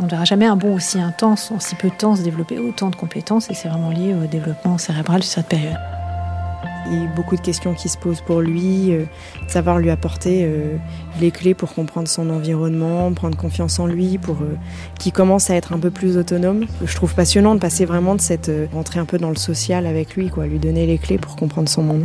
On ne verra jamais un bond aussi intense, en si peu de temps, se développer autant de compétences, et c'est vraiment lié au développement cérébral sur cette période. Il y a beaucoup de questions qui se posent pour lui, euh, savoir lui apporter euh, les clés pour comprendre son environnement, prendre confiance en lui, pour euh, qu'il commence à être un peu plus autonome. Je trouve passionnant de passer vraiment de cette euh, rentrer un peu dans le social avec lui, quoi, lui donner les clés pour comprendre son monde.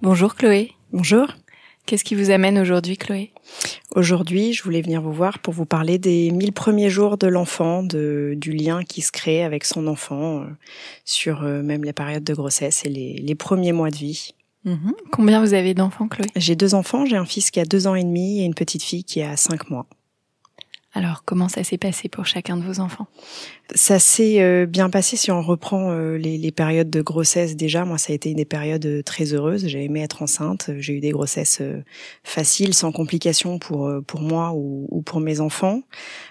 Bonjour Chloé. Bonjour. Qu'est-ce qui vous amène aujourd'hui Chloé? Aujourd'hui, je voulais venir vous voir pour vous parler des 1000 premiers jours de l'enfant, de, du lien qui se crée avec son enfant euh, sur euh, même les périodes de grossesse et les, les premiers mois de vie. Combien vous avez d'enfants Chloé? J'ai deux enfants, j'ai un fils qui a deux ans et demi et une petite fille qui a cinq mois. Alors comment ça s'est passé pour chacun de vos enfants? Ça s'est euh, bien passé si on reprend euh, les, périodes de grossesse déjà. Moi, ça a été des périodes euh, très heureuses. J'ai aimé être enceinte. J'ai eu des grossesses faciles, sans complications pour pour moi ou, ou pour mes enfants.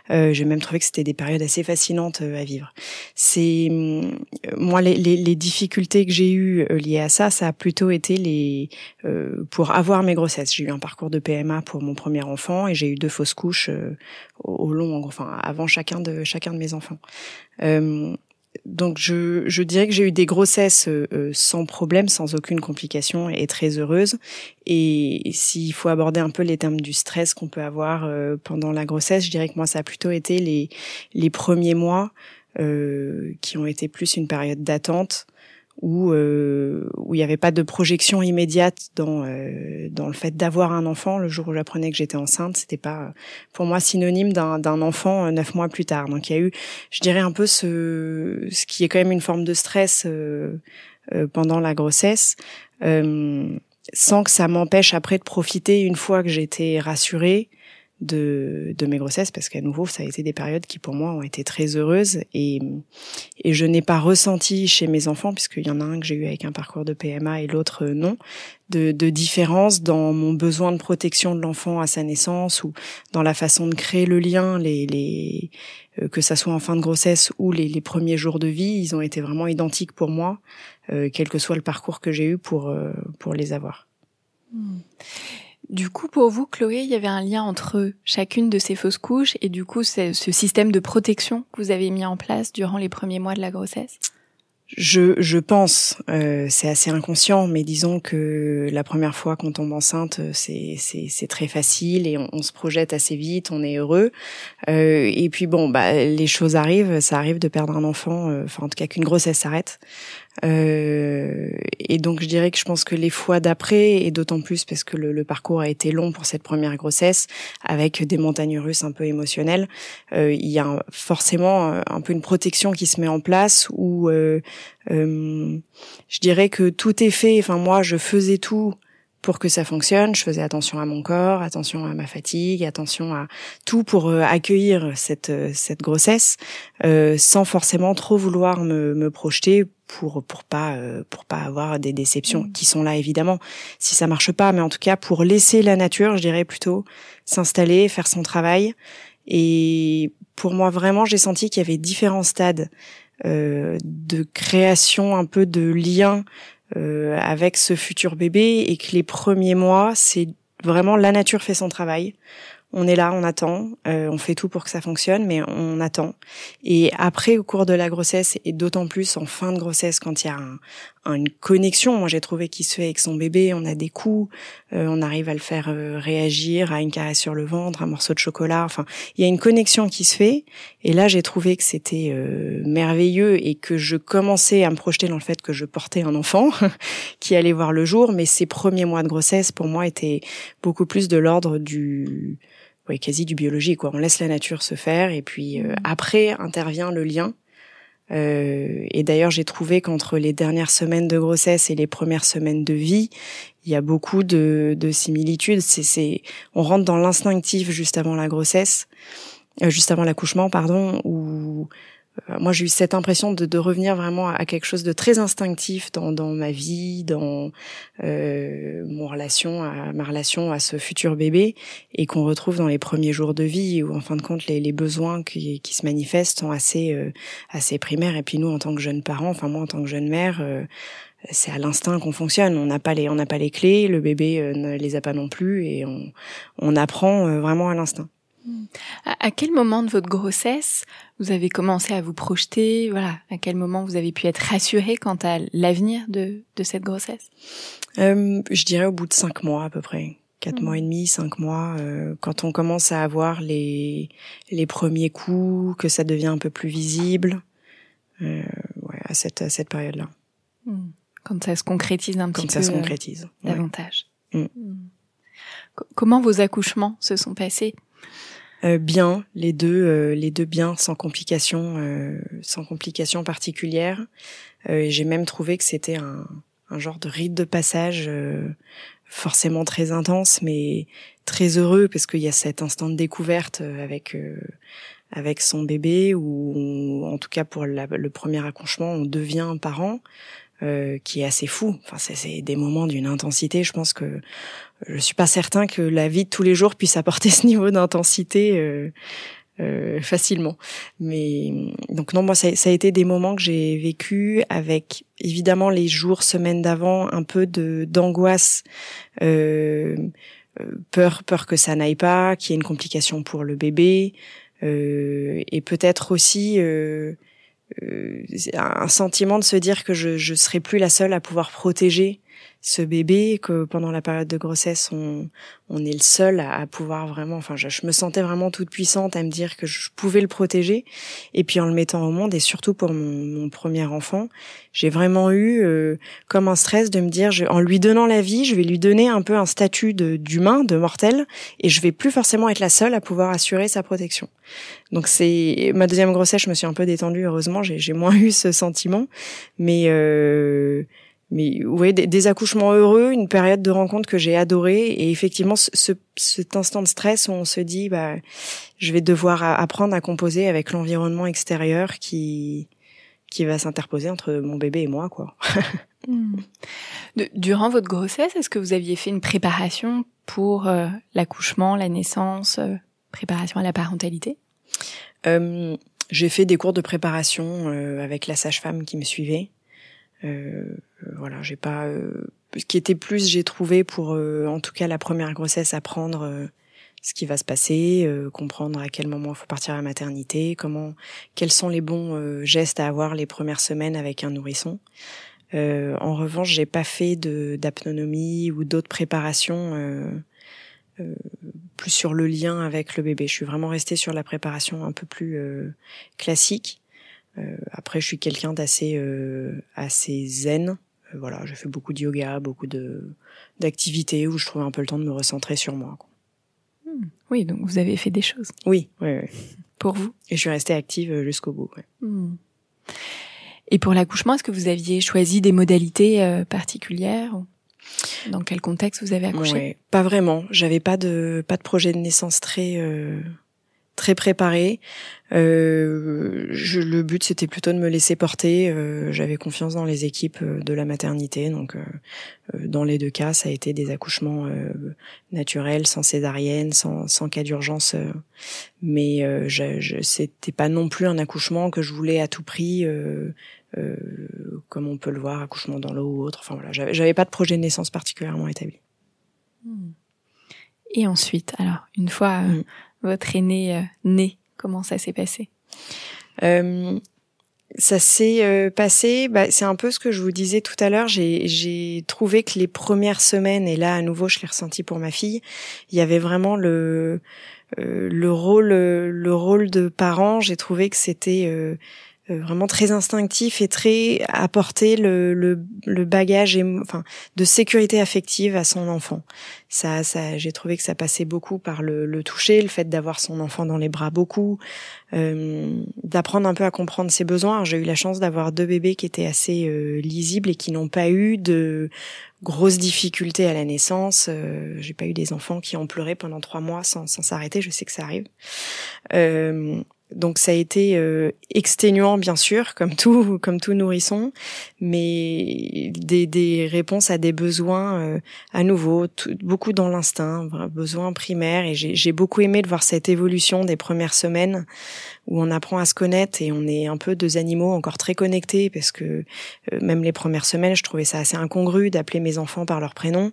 J'ai même trouvé que c'était des périodes assez fascinantes à vivre. C'est hum, moi les, les, difficultés que j'ai eues liées à ça, ça a plutôt été les pour avoir mes grossesses. J'ai eu un parcours de PMA pour mon premier enfant et j'ai eu deux fausses couches au, long, enfin avant chacun de chacun de mes enfants. Euh, donc je, je dirais que j'ai eu des grossesses euh, euh, sans problème, sans aucune complication et très heureuses. Et s'il faut aborder un peu les termes du stress qu'on peut avoir euh, pendant la grossesse, je dirais que moi ça a plutôt été les les premiers mois euh, qui ont été plus une période d'attente où euh, où il n'y avait pas de projection immédiate dans euh, dans le fait d'avoir un enfant. Le jour où j'apprenais que j'étais enceinte, c'était pas pour moi synonyme d'un d'un enfant euh, neuf mois plus tard. Donc il y a eu, je dirais un peu ce ce qui est quand même une forme de stress euh, euh, pendant la grossesse, euh, sans que ça m'empêche après de profiter une fois que j'étais rassurée de, de mes grossesses parce qu'à nouveau ça a été des périodes qui pour moi ont été très heureuses et, et je n'ai pas ressenti chez mes enfants puisqu'il y en a un que j'ai eu avec un parcours de PMA et l'autre euh, non de, de différence dans mon besoin de protection de l'enfant à sa naissance ou dans la façon de créer le lien les, les euh, que ça soit en fin de grossesse ou les, les premiers jours de vie ils ont été vraiment identiques pour moi euh, quel que soit le parcours que j'ai eu pour euh, pour les avoir Du coup, pour vous, Chloé, il y avait un lien entre chacune de ces fausses couches et du coup, ce système de protection que vous avez mis en place durant les premiers mois de la grossesse? Je, je pense, euh, c'est assez inconscient, mais disons que la première fois qu'on tombe enceinte, c'est très facile et on, se projette assez vite, on est heureux. Euh, et puis bon, bah les choses arrivent, ça arrive de perdre un enfant, euh, enfin en tout cas qu'une grossesse s'arrête. Euh, et donc je dirais que je pense que les fois d'après, et d'autant plus parce que le, le parcours a été long pour cette première grossesse, avec des montagnes russes un peu émotionnelles, euh, il y a forcément un peu une protection qui se met en place où euh, euh, je dirais que tout est fait. Enfin moi, je faisais tout pour que ça fonctionne. Je faisais attention à mon corps, attention à ma fatigue, attention à tout pour euh, accueillir cette cette grossesse, sans forcément trop vouloir me, me projeter pour pour pas pour pas avoir des déceptions mmh. qui sont là évidemment si ça marche pas mais en tout cas pour laisser la nature je dirais plutôt s'installer faire son travail et pour moi vraiment j'ai senti qu'il y avait différents stades euh, de création un peu de lien euh, avec ce futur bébé et que les premiers mois c'est vraiment la nature fait son travail on est là, on attend, euh, on fait tout pour que ça fonctionne, mais on attend. Et après, au cours de la grossesse, et d'autant plus en fin de grossesse, quand il y a une connexion, moi j'ai trouvé qu'il se fait avec son bébé, on a des coups, euh, on arrive à le faire euh, réagir, à une caresse sur le ventre, un morceau de chocolat, enfin, il y a une connexion qui se fait. Et là, j'ai trouvé que c'était merveilleux et que je commençais à me projeter dans le fait que je portais un enfant qui allait voir le jour, mais ces premiers mois de grossesse, pour moi, étaient beaucoup plus de l'ordre du ouais, quasi du biologique. Quoi. On laisse la nature se faire et puis euh, après intervient le lien. Euh, et d'ailleurs, j'ai trouvé qu'entre les dernières semaines de grossesse et les premières semaines de vie, il y a beaucoup de, de similitudes. C'est, on rentre dans l'instinctif juste avant la grossesse, euh, juste avant l'accouchement, pardon, où moi j'ai eu cette impression de, de, revenir vraiment à quelque chose de très instinctif dans, dans ma vie, dans euh, mon relation, à ma relation à ce futur bébé, et qu'on retrouve dans les premiers jours de vie, où en fin de compte les, les besoins qui, qui, se manifestent sont assez euh, assez primaires. Et puis nous, en tant que jeunes parents, enfin moi en tant que jeune mère, euh, c'est à l'instinct qu'on fonctionne. On n'a pas les on n'a pas les clés, le bébé euh, ne les a pas non plus, et on on apprend vraiment à l'instinct. À quel moment de votre grossesse vous avez commencé à vous projeter Voilà, à quel moment vous avez pu être rassurée quant à l'avenir de, de cette grossesse? Euh, Je dirais au bout de cinq mois à peu près. Quatre mois et demi, cinq mois, euh, quand on commence à avoir les les premiers coups, que ça devient un peu plus visible, euh, ouais, à cette à cette période-là. Hmm. Quand ça se concrétise un petit peu. Quand ça se concrétise. davantage. Hmm. Comment vos accouchements se sont passés? Euh, bien, les deux, euh, les deux bien, sans complications, euh, sans complications particulières. J'ai même trouvé que c'était un, un, genre de rite de passage forcément très intense, mais très heureux parce qu'il y a cet instant de découverte avec avec son bébé ou en tout cas pour le premier accouchement, on devient parent. Euh, qui est assez fou. Enfin, c'est des moments d'une intensité. Je pense que je suis pas certain que la vie de tous les jours puisse apporter ce niveau d'intensité euh, euh, facilement. Mais donc non, moi ça, ça a été des moments que j'ai vécu avec évidemment les jours, semaines d'avant, un peu de d'angoisse. Euh, peur peur que ça n'aille pas qu'il y ait une complication pour le bébé euh, et peut-être aussi euh, euh, un sentiment de se dire que je je serai plus la seule à pouvoir protéger ce bébé que pendant la période de grossesse on, on est le seul à, pouvoir vraiment enfin je, me sentais vraiment toute puissante à me dire que je pouvais le protéger. Et puis en le mettant au monde et surtout pour mon, premier enfant j'ai vraiment eu euh, comme un stress de me dire je, en lui donnant la vie je vais lui donner un peu un statut d'humain de, mortel et je vais plus forcément être la seule à pouvoir assurer sa protection. Donc c'est ma deuxième grossesse je me suis un peu détendue heureusement j'ai moins eu ce sentiment. Mais euh, mais ouais, des, accouchements heureux, une période de rencontre que j'ai adorée, et effectivement ce, cet instant de stress où on se dit, bah, je vais devoir apprendre à composer avec l'environnement extérieur qui qui va s'interposer entre mon bébé et moi, quoi. Hmm. durant votre grossesse, est-ce que vous aviez fait une préparation pour euh, l'accouchement, la naissance, euh, préparation à la parentalité? Euh, J'ai fait des cours de préparation avec la sage-femme qui me suivait. Euh, voilà, j'ai pas. Euh, ce qui était plus, j'ai trouvé pour, euh, en tout cas, la première grossesse, apprendre ce qui va se passer, comprendre à quel moment il faut partir à la maternité, comment, quels sont les bons gestes à avoir les premières semaines avec un nourrisson. en revanche, j'ai pas fait de d'apnonomie ou d'autres préparations plus sur le lien avec le bébé. Je suis vraiment restée sur la préparation un peu plus classique. Euh, après, je suis quelqu'un d'assez euh, assez zen. Euh, voilà, j'ai fait beaucoup de yoga, beaucoup de d'activités où je trouvais un peu le temps de me recentrer sur moi. Hmm. Oui, donc vous avez fait des choses. Oui, oui, oui. Pour vous Et je suis restée active jusqu'au bout. Hmm. Et pour l'accouchement, est-ce que vous aviez choisi des modalités particulières Dans quel contexte vous avez accouché? Pas vraiment. J'avais pas de pas de projet de naissance très très préparé. Euh, je, le but c'était plutôt de me laisser porter. Euh, J'avais confiance dans les équipes euh, de la maternité, donc euh, euh, dans les deux cas, ça a été des accouchements naturels, sans césarienne, sans, sans cas d'urgence. mais je, je, c'était pas non plus un accouchement que je voulais à tout prix. comme on peut le voir, accouchement dans l'eau ou autre. Enfin voilà, j'avais pas de projet de naissance particulièrement établi. Et ensuite, alors, une fois mm votre aîné euh, né Comment ça s'est passé? Euh, ça s'est euh, passé, bah, c'est un peu ce que je vous disais tout à l'heure. J'ai trouvé que les premières semaines, et là à nouveau je l'ai ressenti pour ma fille, il y avait vraiment le le rôle le rôle de parent. J'ai trouvé que c'était euh, vraiment très instinctif et très apporter le, le, le bagage enfin de sécurité affective à son enfant. Ça, ça j'ai trouvé que ça passait beaucoup par le, le toucher, le fait d'avoir son enfant dans les bras beaucoup, euh, d'apprendre un peu à comprendre ses besoins. J'ai eu la chance d'avoir deux bébés qui étaient assez euh, lisibles et qui n'ont pas eu de grosses difficultés à la naissance. Euh, j'ai pas eu des enfants qui ont pleuré pendant trois mois sans s'arrêter. Je sais que ça arrive. Donc ça a été euh, exténuant bien sûr, comme tout comme tout nourrisson, mais des, des réponses à des besoins euh, à nouveau, beaucoup dans l'instinct, besoins primaires. Et j'ai beaucoup aimé de voir cette évolution des premières semaines où on apprend à se connaître et on est un peu deux animaux encore très connectés parce que euh, même les premières semaines, je trouvais ça assez incongru d'appeler mes enfants par leur prénom.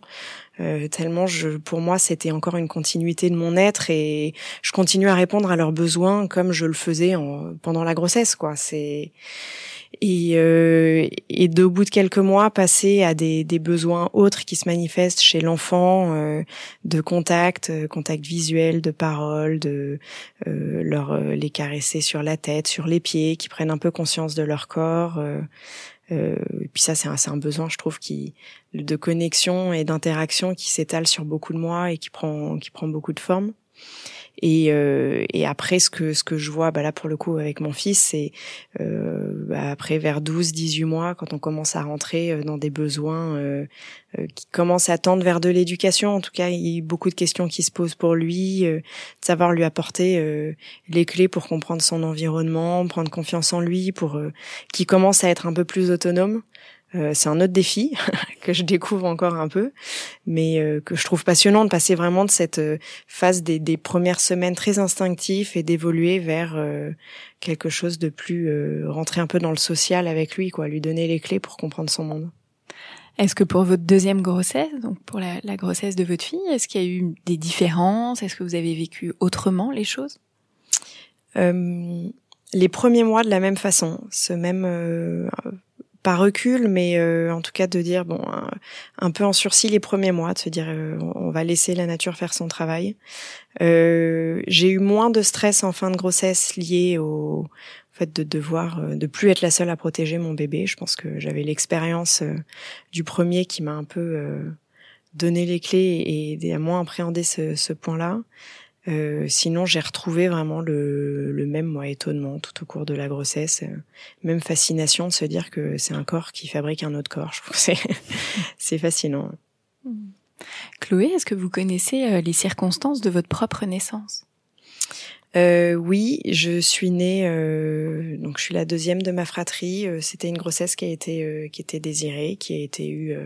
Euh, tellement je, pour moi c'était encore une continuité de mon être et je continue à répondre à leurs besoins comme je le faisais en, pendant la grossesse quoi. C'est et, euh, et de, bout de quelques mois passer à des, des besoins autres qui se manifestent chez l'enfant euh, de contact euh, contact visuel de parole de euh, leur les caresser sur la tête sur les pieds qui prennent un peu conscience de leur corps euh, puis ça, c'est un, un, besoin, je trouve, qui de connexion et d'interaction qui s'étale sur beaucoup de mois et qui prend qui prend beaucoup de formes. Et, euh, et après, ce que ce que je vois, bah là pour le coup avec mon fils, c'est euh, bah après vers 12-18 mois, quand on commence à rentrer euh, dans des besoins euh, euh, qui commencent à tendre vers de l'éducation. En tout cas, il y a beaucoup de questions qui se posent pour lui, de savoir lui apporter les clés pour comprendre son environnement, prendre confiance en lui, pour qu'il commence à être un peu plus autonome. Euh, c'est un autre défi que je découvre encore un peu, mais euh, que je trouve passionnant de passer vraiment de cette euh, phase des, des, premières semaines très instinctif et d'évoluer vers quelque chose de plus rentrer un peu dans le social avec lui, quoi, lui donner les clés pour comprendre son monde. Est-ce que pour votre deuxième grossesse, donc pour la, la grossesse de votre fille, est-ce qu'il y a eu des différences? Est-ce que vous avez vécu autrement les choses? Les premiers mois de la même façon, ce même pas recul, mais euh, en tout cas de dire bon un, peu en sursis les premiers mois, de se dire euh, on va laisser la nature faire son travail. Euh, j'ai eu moins de stress en fin de grossesse lié au fait de devoir de plus être la seule à protéger mon bébé. Je pense que j'avais l'expérience du premier qui m'a un peu donné les clés et, à moins appréhender ce, ce point-là. Euh, sinon, j'ai retrouvé vraiment le, le même moi, étonnement tout au cours de la grossesse, euh, même fascination de se dire que c'est un corps qui fabrique un autre corps. Je trouve que c'est c'est fascinant. Hmm. Chloé, est-ce que vous connaissez euh, les circonstances de votre propre naissance? Euh, oui, je suis née, euh, donc je suis la deuxième de ma fratrie. C'était une grossesse qui a été qui était désirée, qui a été eue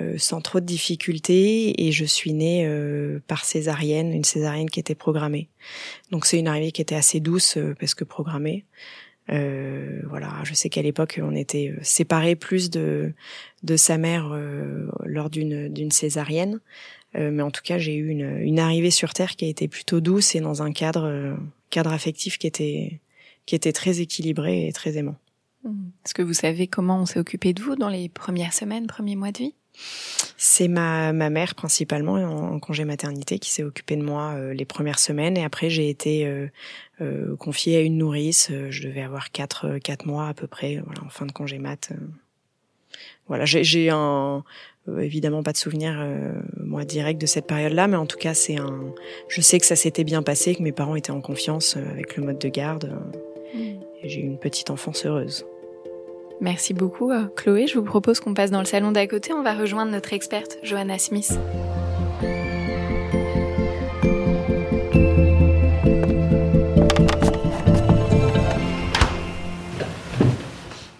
euh, sans trop de difficultés et je suis née euh, par césarienne, une césarienne qui était programmée. Donc c'est une arrivée qui était assez douce euh, parce que programmée. voilà, je sais qu'à l'époque on était séparés plus de de sa mère lors d'une d'une césarienne, mais en tout cas j'ai eu une, une arrivée sur terre qui a été plutôt douce et dans un cadre cadre affectif qui était qui était très équilibré et très aimant. Est-ce que vous savez comment on s'est occupé de vous dans les premières semaines, premiers mois de vie? C'est ma, ma mère principalement en, congé maternité qui s'est occupée de moi euh, les premières semaines et après j'ai été euh, euh, confiée à une nourrice. Je devais avoir quatre quatre mois à peu près, voilà, en fin de congé mat. Voilà, j'ai un évidemment pas de souvenir moi direct de cette période-là, mais en tout cas c'est un. Je sais que ça s'était bien passé, que mes parents étaient en confiance avec le mode de garde. Mm. et J'ai eu une petite enfance heureuse. Merci beaucoup, euh, Chloé. Je vous propose qu'on passe dans le salon d'à côté. On va rejoindre notre experte, Johanna Smith.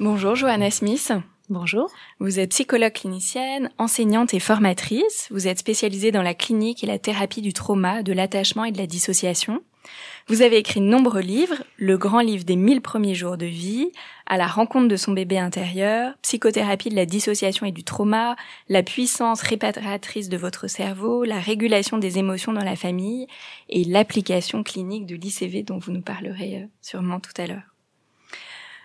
Bonjour, Johanna Smith. Bonjour. Vous êtes psychologue clinicienne, enseignante et formatrice. Vous êtes spécialisée dans la clinique et la thérapie du trauma, de l'attachement et de la dissociation. Vous avez écrit de nombreux livres, le grand livre des 1000 premiers jours de vie, à la rencontre de son bébé intérieur, psychothérapie de la dissociation et du trauma, la puissance répatriatrice de votre cerveau, la régulation des émotions dans la famille et l'application clinique de l'ICV dont vous nous parlerez euh, sûrement tout à l'heure.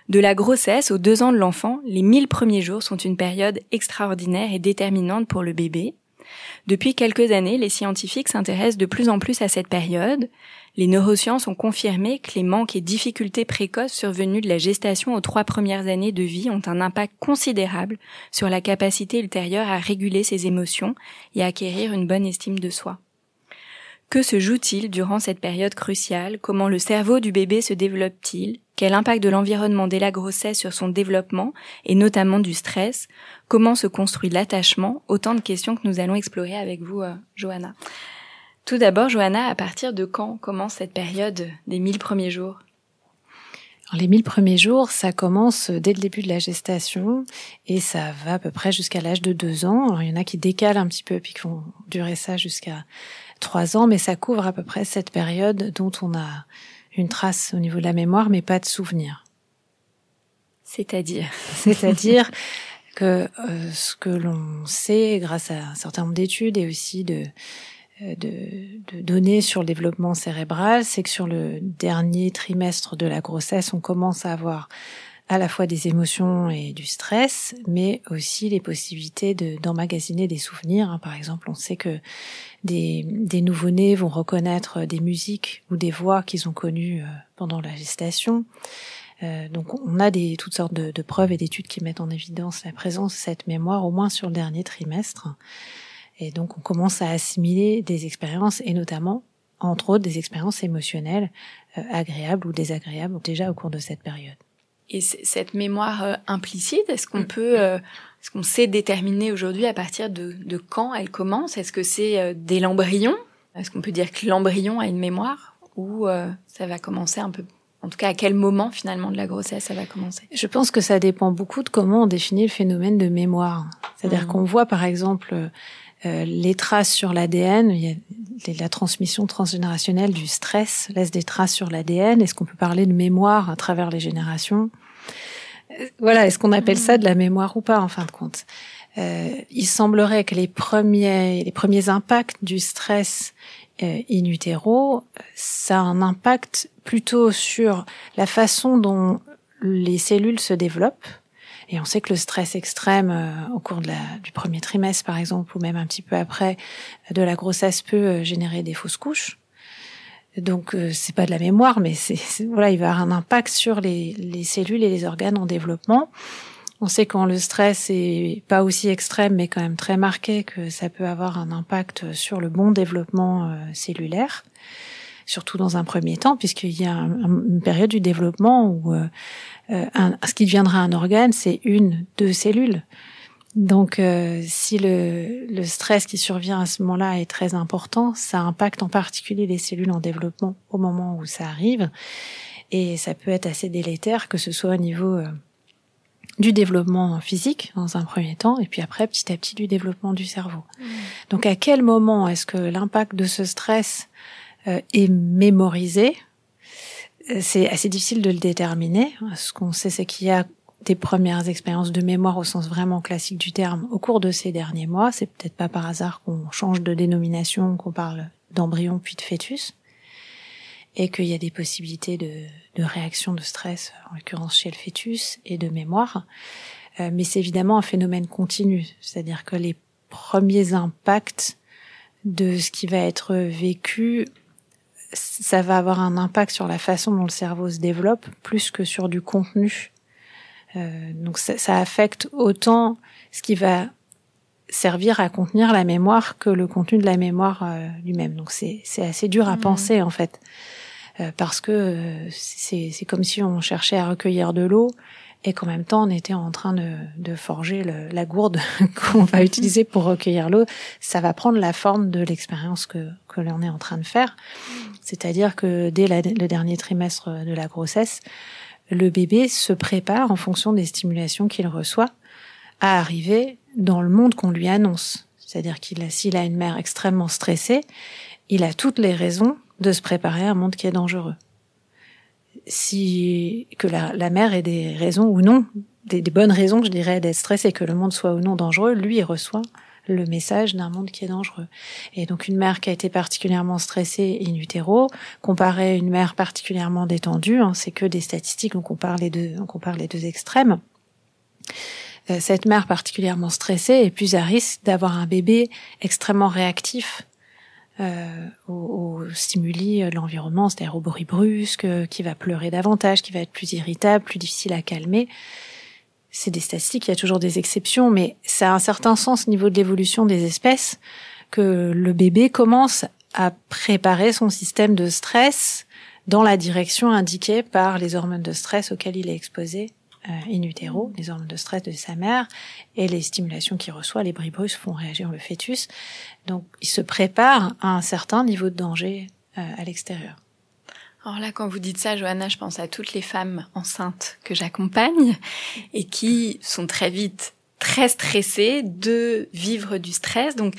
De la grossesse aux deux ans de l'enfant, les 1000 premiers jours sont une période extraordinaire et déterminante pour le bébé. Depuis quelques années, les scientifiques s'intéressent de plus en plus à cette période. Les neurosciences ont confirmé que les manques et difficultés précoces survenus de la gestation aux trois premières années de vie ont un impact considérable sur la capacité ultérieure à réguler ses émotions et à acquérir une bonne estime de soi. Que se joue-t-il durant cette période cruciale? Comment le cerveau du bébé se développe-t-il? Quel impact de l'environnement dès la grossesse sur son développement et notamment du stress? Comment se construit l'attachement? Autant de questions que nous allons explorer avec vous, euh, Johanna. Tout d'abord, Johanna, à partir de quand commence cette période des mille premiers jours? Les mille premiers jours, ça commence dès le début de la gestation et ça va à peu près jusqu'à l'âge de deux ans. Alors, il y en a qui décalent un petit peu puis qui vont durer ça jusqu'à trois ans, mais ça couvre à peu près cette période dont on a une trace au niveau de la mémoire, mais pas de souvenir. C'est-à-dire C'est-à-dire que euh, ce que l'on sait grâce à un certain nombre d'études et aussi de euh, de, de, données sur le développement cérébral, c'est que sur le dernier trimestre de la grossesse, on commence à avoir à la fois des émotions et du stress, mais aussi les possibilités d'emmagasiner des souvenirs. Hein. Par exemple, on sait que des, des nouveau-nés vont reconnaître des musiques ou des voix qu'ils ont connues euh, pendant la gestation. Euh, donc on a toutes sortes de, preuves et d'études qui mettent en évidence la présence de cette mémoire, au moins sur le dernier trimestre. Et donc on commence à assimiler des expériences et notamment, entre autres, des expériences émotionnelles euh, agréables ou désagréables déjà au cours de cette période. Et cette mémoire euh, implicite, est-ce qu'on peut, euh, est-ce qu'on sait déterminer aujourd'hui à partir de, de quand elle commence? Est-ce que c'est dès l'embryon? Est-ce qu'on peut dire que l'embryon a une mémoire? Ou ça va commencer un peu en tout cas, à quel moment finalement de la grossesse ça va commencer? Je pense que ça dépend beaucoup de comment on définit le phénomène de mémoire. C'est-à-dire mmh. qu'on voit par exemple euh, les traces sur l'ADN, la transmission transgénérationnelle du stress laisse des traces sur l'ADN. Est-ce qu'on peut parler de mémoire à travers les générations? Euh, Voilà, est-ce qu'on appelle ça de la mémoire ou pas en fin de compte? Euh, Il semblerait que les premiers, les premiers impacts du stress euh, in utero, ça a un impact plutôt sur la façon dont les cellules se développent et on sait que le stress extrême euh, au cours du premier trimestre, par exemple, ou même un petit peu après de la grossesse, peut euh, générer des fausses couches. Donc euh, c'est pas de la mémoire, mais c'est voilà, il va avoir un impact sur les, les, cellules et les organes en développement. On sait quand le stress est pas aussi extrême, mais quand même très marqué, que ça peut avoir un impact sur le bon développement cellulaire, surtout dans un premier temps, puisqu'il y a une période du développement où euh, ce qui deviendra un organe, c'est une, deux cellules. Donc, euh, si le, le, stress qui survient à ce moment-là est très important, ça impacte en particulier les cellules en développement au moment où ça arrive, et ça peut être assez délétère, que ce soit au niveau euh, du développement physique dans un premier temps, et puis après, petit à petit, du développement du cerveau. Mmh. Donc, à quel moment est-ce que l'impact de ce stress est mémorisé c'est assez difficile de le déterminer. Ce qu'on sait, c'est qu'il y a des premières expériences de mémoire au sens vraiment classique du terme au cours de ces derniers mois. C'est peut-être pas par hasard qu'on change de dénomination, qu'on parle d'embryon puis de fœtus, et qu'il y a des possibilités de, de réaction de stress, en l'occurrence chez le fœtus, et de mémoire. Euh, mais c'est évidemment un phénomène continu, c'est-à-dire que les premiers impacts de ce qui va être vécu ça va avoir un impact sur la façon dont le cerveau se développe plus que sur du contenu. Euh, donc ça, ça, affecte autant ce qui va servir à contenir la mémoire que le contenu de la mémoire euh, lui-même. Donc c'est assez dur à mmh. penser en fait, euh, parce que c'est comme si on cherchait à recueillir de l'eau et qu'en même temps on était en train de, forger la gourde qu'on va utiliser pour recueillir l'eau, ça va prendre la forme de l'expérience que, que l'on est en train de faire. C'est-à-dire que dès le dernier trimestre de la grossesse, le bébé se prépare en fonction des stimulations qu'il reçoit à arriver dans le monde qu'on lui annonce. C'est-à-dire qu'il a, s'il a une mère extrêmement stressée, il a toutes les raisons de se préparer à un monde qui est dangereux si que la, la, mère ait des raisons ou non, des, des bonnes raisons, je dirais, d'être stressée, que le monde soit ou non dangereux, lui reçoit le message d'un monde qui est dangereux. Et donc une mère qui a été particulièrement stressée in utero, comparée à une mère particulièrement détendue, hein, c'est que des statistiques, donc on compare les deux, on compare les deux extrêmes. Euh, cette mère particulièrement stressée est plus à risque d'avoir un bébé extrêmement réactif euh, aux, stimuli de l'environnement, c'est-à-dire au bruit brusque, qui va pleurer davantage, qui va être plus irritable, plus difficile à calmer. C'est des statistiques, il y a toujours des exceptions, mais ça a un certain sens au niveau de l'évolution des espèces que le bébé commence à préparer son système de stress dans la direction indiquée par les hormones de stress auxquelles il est exposé euh, in utero, les hormones de stress de sa mère, et les stimulations qu'il reçoit, les bris brusques font réagir le fœtus. Donc, il se prépare à un certain niveau de danger euh, à l'extérieur. Alors là, quand vous dites ça, Johanna, je pense à toutes les femmes enceintes que j'accompagne et qui sont très vite très stressées de vivre du stress. Donc,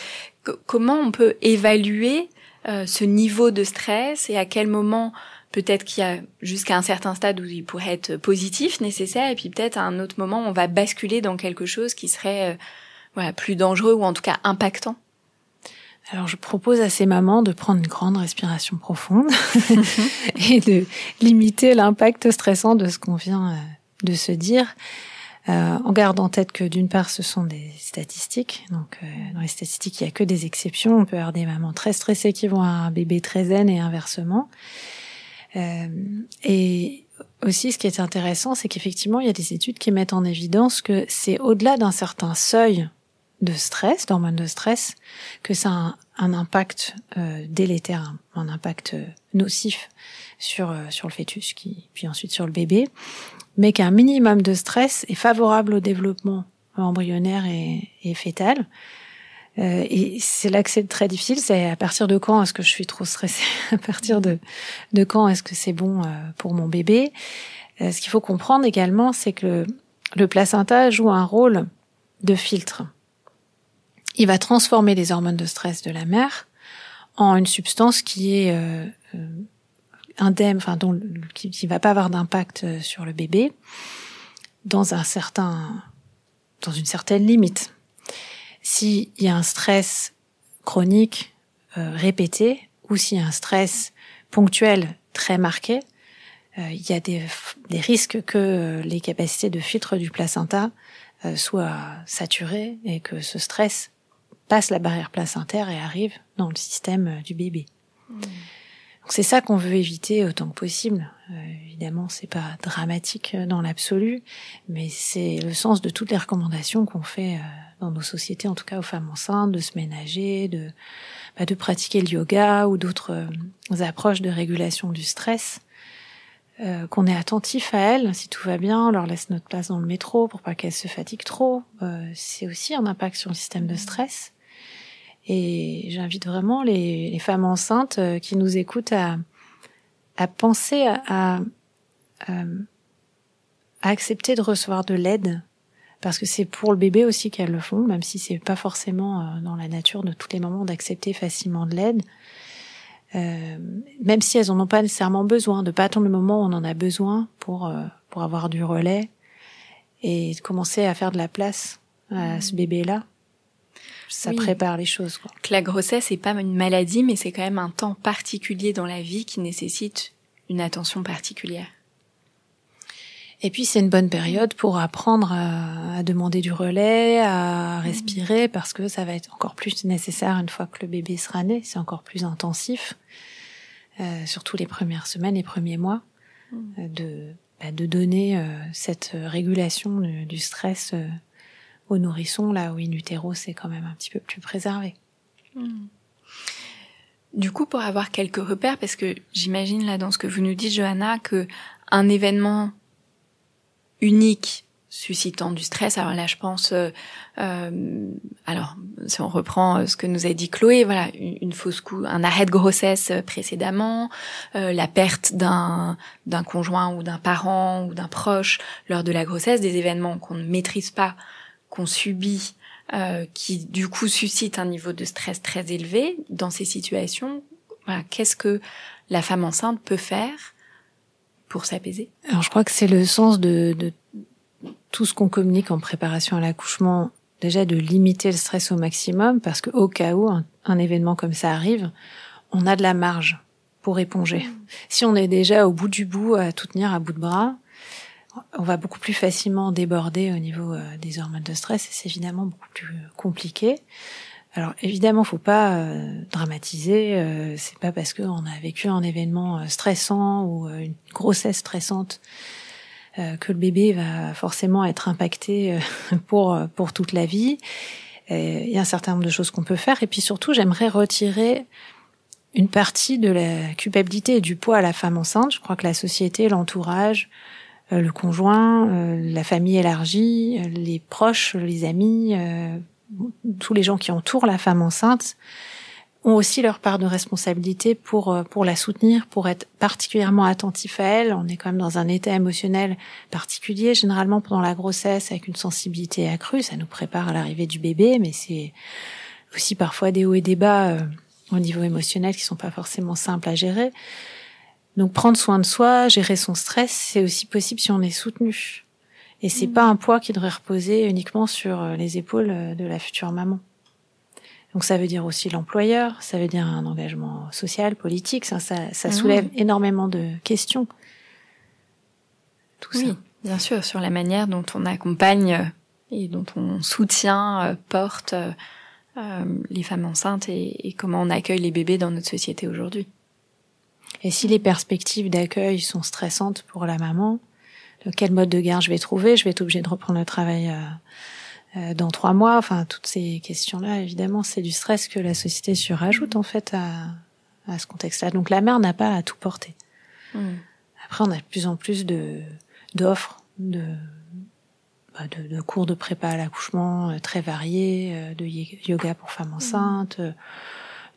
comment on peut évaluer euh, ce niveau de stress et à quel moment peut-être qu'il y a jusqu'à un certain stade où il pourrait être positif, nécessaire, et puis peut-être à un autre moment, on va basculer dans quelque chose qui serait euh, voilà, plus dangereux ou en tout cas impactant. Alors je propose à ces mamans de prendre une grande respiration profonde et de limiter l'impact stressant de ce qu'on vient euh, de se dire. Euh, en gardant en tête que d'une part ce sont des statistiques, donc euh, dans les statistiques il y a que des exceptions. On peut avoir des mamans très stressées qui vont avoir un bébé très zen et inversement. Euh, et aussi, ce qui est intéressant, c'est qu'effectivement, il y a des études qui mettent en évidence que c'est au-delà d'un certain seuil de stress, d'hormones de stress, que ça a un, impact euh, délétère, un, impact euh, nocif sur sur le fœtus, qui puis ensuite sur le bébé, mais qu'un minimum de stress est favorable au développement embryonnaire et, et fœtal, euh, et c'est là que c'est très difficile, c'est à partir de quand est-ce que je suis trop stressée, à partir de, quand est-ce que c'est bon euh, pour mon bébé? Euh, ce qu'il faut comprendre également, c'est que le, placenta joue un rôle de filtre. Il va transformer les hormones de stress de la mère en une substance qui est euh, indemne, enfin dont qui, qui va pas avoir d'impact sur le bébé dans un certain dans une certaine limite. S'il y a un stress chronique euh, répété ou s'il y a un stress ponctuel très marqué, euh, il y a des, des, risques que euh, les capacités de filtre du placenta soient saturées et que ce stress passe la barrière placentaire et arrive dans le système du bébé. Mmh. C'est ça qu'on veut éviter autant que possible. Euh, évidemment, c'est pas dramatique dans l'absolu, mais c'est le sens de toutes les recommandations qu'on fait euh, dans nos sociétés, en tout cas aux femmes enceintes, de se ménager, de bah, pratiquer le yoga ou d'autres euh, approches de régulation du stress. Euh, qu'on est attentif à elles, si tout va bien, on leur laisse notre place dans le métro pour pas qu'elles se fatiguent trop. c'est aussi un impact sur le système de stress. Et j'invite vraiment les, les, femmes enceintes euh, qui nous écoutent à, à penser à, à, à accepter de recevoir de l'aide parce que c'est pour le bébé aussi qu'elles le font, même si c'est pas forcément euh, dans la nature de tous les moments d'accepter facilement de l'aide. Euh, même si elles en ont pas nécessairement besoin, de pas attendre le moment où on en a besoin pour euh, pour avoir du relais et de commencer à faire de la place à ce bébé ça prépare les choses. Quoi. Que la grossesse n'est pas une maladie, mais c'est quand même un temps particulier dans la vie qui nécessite une attention particulière. Et puis c'est une bonne période pour apprendre à, demander du relais, à respirer, parce que ça va être encore plus nécessaire une fois que le bébé sera né. C'est encore plus intensif, euh, surtout les premières semaines, les premiers mois, mm. euh, de, bah, de donner euh, cette régulation du, du stress euh, au nourrisson, là où in utero, c'est quand même un petit peu plus préservé. Hmm. Du coup, pour avoir quelques repères, parce que j'imagine là dans ce que vous nous dites, Johanna, que un événement unique suscitant du stress. Alors là, je pense, euh, euh, alors si on reprend euh, ce que nous a dit Chloé, voilà, une, fausse coup, un arrêt de grossesse précédemment, la perte d'un d'un conjoint ou d'un parent ou d'un proche lors de la grossesse, des événements qu'on ne maîtrise pas, qu'on subit, qui du coup suscitent un niveau de stress très élevé. Dans ces situations, voilà, qu'est-ce que la femme enceinte peut faire pour s'apaiser? Alors je crois que c'est le sens de, de tout ce qu'on communique en préparation à l'accouchement, déjà de limiter le stress au maximum, parce qu'au cas où un, événement comme ça arrive, on a de la marge pour éponger. Mmh. Si on est déjà au bout du bout à tout tenir à bout de bras, on va beaucoup plus facilement déborder au niveau euh, des hormones de stress et c'est évidemment beaucoup plus compliqué. Alors évidemment, faut pas euh, dramatiser. Euh, c'est pas parce qu'on a vécu un événement stressant ou une grossesse stressante que le bébé va forcément être impacté pour pour toute la vie. Il y a un certain nombre de choses qu'on peut faire et puis surtout j'aimerais retirer une partie de la culpabilité et du poids à la femme enceinte. Je crois que la société, l'entourage, le conjoint, la famille élargie, les proches, les amis, tous les gens qui entourent la femme enceinte ont aussi leur part de responsabilité pour euh, pour la soutenir, pour être particulièrement attentif à elle. On est quand même dans un état émotionnel particulier généralement pendant la grossesse avec une sensibilité accrue. Ça nous prépare à l'arrivée du bébé, mais c'est aussi parfois des hauts et des bas euh, au niveau émotionnel qui sont pas forcément simples à gérer. Donc prendre soin de soi, gérer son stress, c'est aussi possible si on est soutenu. Et c'est mmh. pas un poids qui devrait reposer uniquement sur euh, les épaules de la future maman. Donc ça veut dire aussi l'employeur, ça veut dire un engagement social, politique, ça, ça, ah soulève énormément de questions. Tout oui, bien sûr, sur la manière dont on accompagne euh, et dont on soutient, euh, porte euh, les femmes enceintes et, et, comment on accueille les bébés dans notre société aujourd'hui. Et si les perspectives d'accueil sont stressantes pour la maman, quel mode de garde je vais trouver? Je vais être obligée de reprendre le travail euh, dans trois mois. Enfin, toutes ces questions-là, évidemment, c'est du stress que la société surajoute en fait à, à ce contexte-là. Donc la mère n'a pas à tout porter. Mm. Après, on a de plus en plus de d'offres de, bah, de, de cours de prépa à l'accouchement euh, très variés, euh, de yoga pour femmes enceintes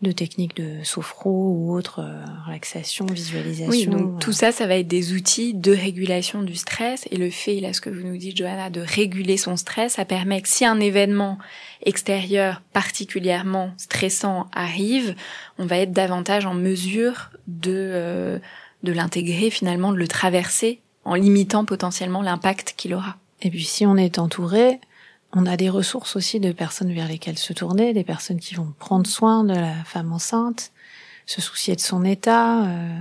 de techniques de sophro ou autres euh, relaxation, visualisation. Oui, donc tout ça, ça va être des outils de régulation du stress. Et le fait, là, ce que vous nous dites, Johanna, de réguler son stress, ça permet que si un événement extérieur particulièrement stressant arrive, on va être davantage en mesure de, euh, de l'intégrer finalement, de le traverser en limitant potentiellement l'impact qu'il aura. Et puis si on est entouré, on a des ressources aussi de personnes vers lesquelles se tourner, des personnes qui vont prendre soin de la femme enceinte, se soucier de son état, euh,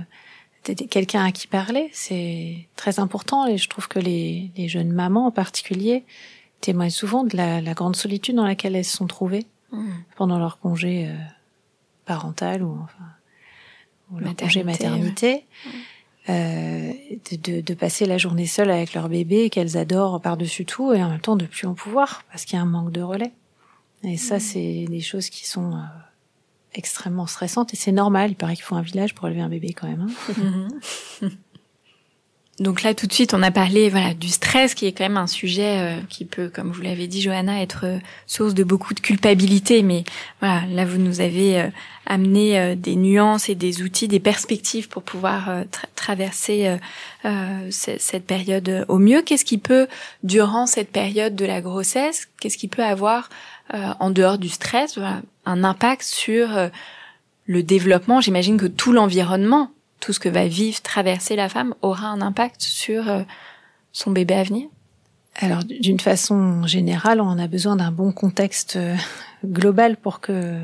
quelqu'un à qui parler, c'est très important et je trouve que les, jeunes mamans en particulier témoignent souvent de la, grande solitude dans laquelle elles se sont trouvées mmh. pendant leur congé euh, parental ou enfin ou leur congé maternité. Mmh. Euh, de, de, passer la journée seule avec leur bébé qu'elles adorent par-dessus tout et en même temps de plus en pouvoir parce qu'il y a un manque de relais. Et ça, mmh. c'est des choses qui sont euh, extrêmement stressantes et c'est normal. Il paraît qu'il faut un village pour élever un bébé quand même. Hein. Mmh. Donc là, tout de suite, on a parlé voilà du stress, qui est quand même un sujet euh, qui peut, comme vous l'avez dit, Johanna, être euh, source de beaucoup de culpabilité. Mais voilà, là, vous nous avez euh, amené des nuances et des outils, des perspectives pour pouvoir traverser cette période au mieux. Qu'est-ce qui peut, durant cette période de la grossesse, qu'est-ce qui peut avoir en dehors du stress, un impact sur le développement? J'imagine que tout l'environnement tout ce que va vivre, traverser la femme aura un impact sur euh, son bébé à venir? Alors, d'une façon générale, on a besoin d'un bon contexte euh, global pour que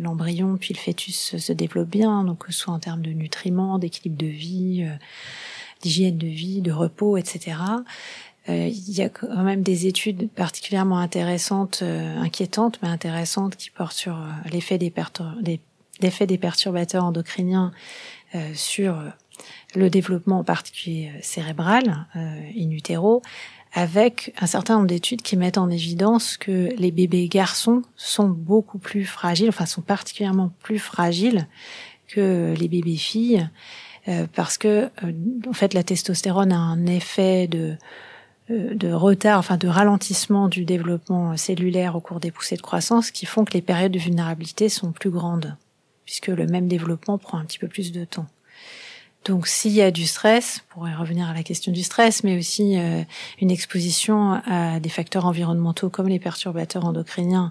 l'embryon puis le fœtus se développent bien, donc que ce soit en termes de nutriments, d'équilibre de vie, euh, d'hygiène de vie, de repos, etc. il y a quand même des études particulièrement intéressantes, inquiétantes, mais intéressantes, qui portent sur l'effet des, perturbateurs endocriniens sur le développement en particulier euh, cérébral euh, in utero, avec un certain nombre d'études qui mettent en évidence que les bébés garçons sont beaucoup plus fragiles, enfin sont particulièrement plus fragiles que les bébés filles, parce que en fait la testostérone a un effet de de retard, enfin de ralentissement du développement cellulaire au cours des poussées de croissance qui font que les périodes de vulnérabilité sont plus grandes, puisque le même développement prend un petit peu plus de temps. Donc s'il y a du stress, pour revenir à la question du stress, mais aussi euh, une exposition à des facteurs environnementaux comme les perturbateurs endocriniens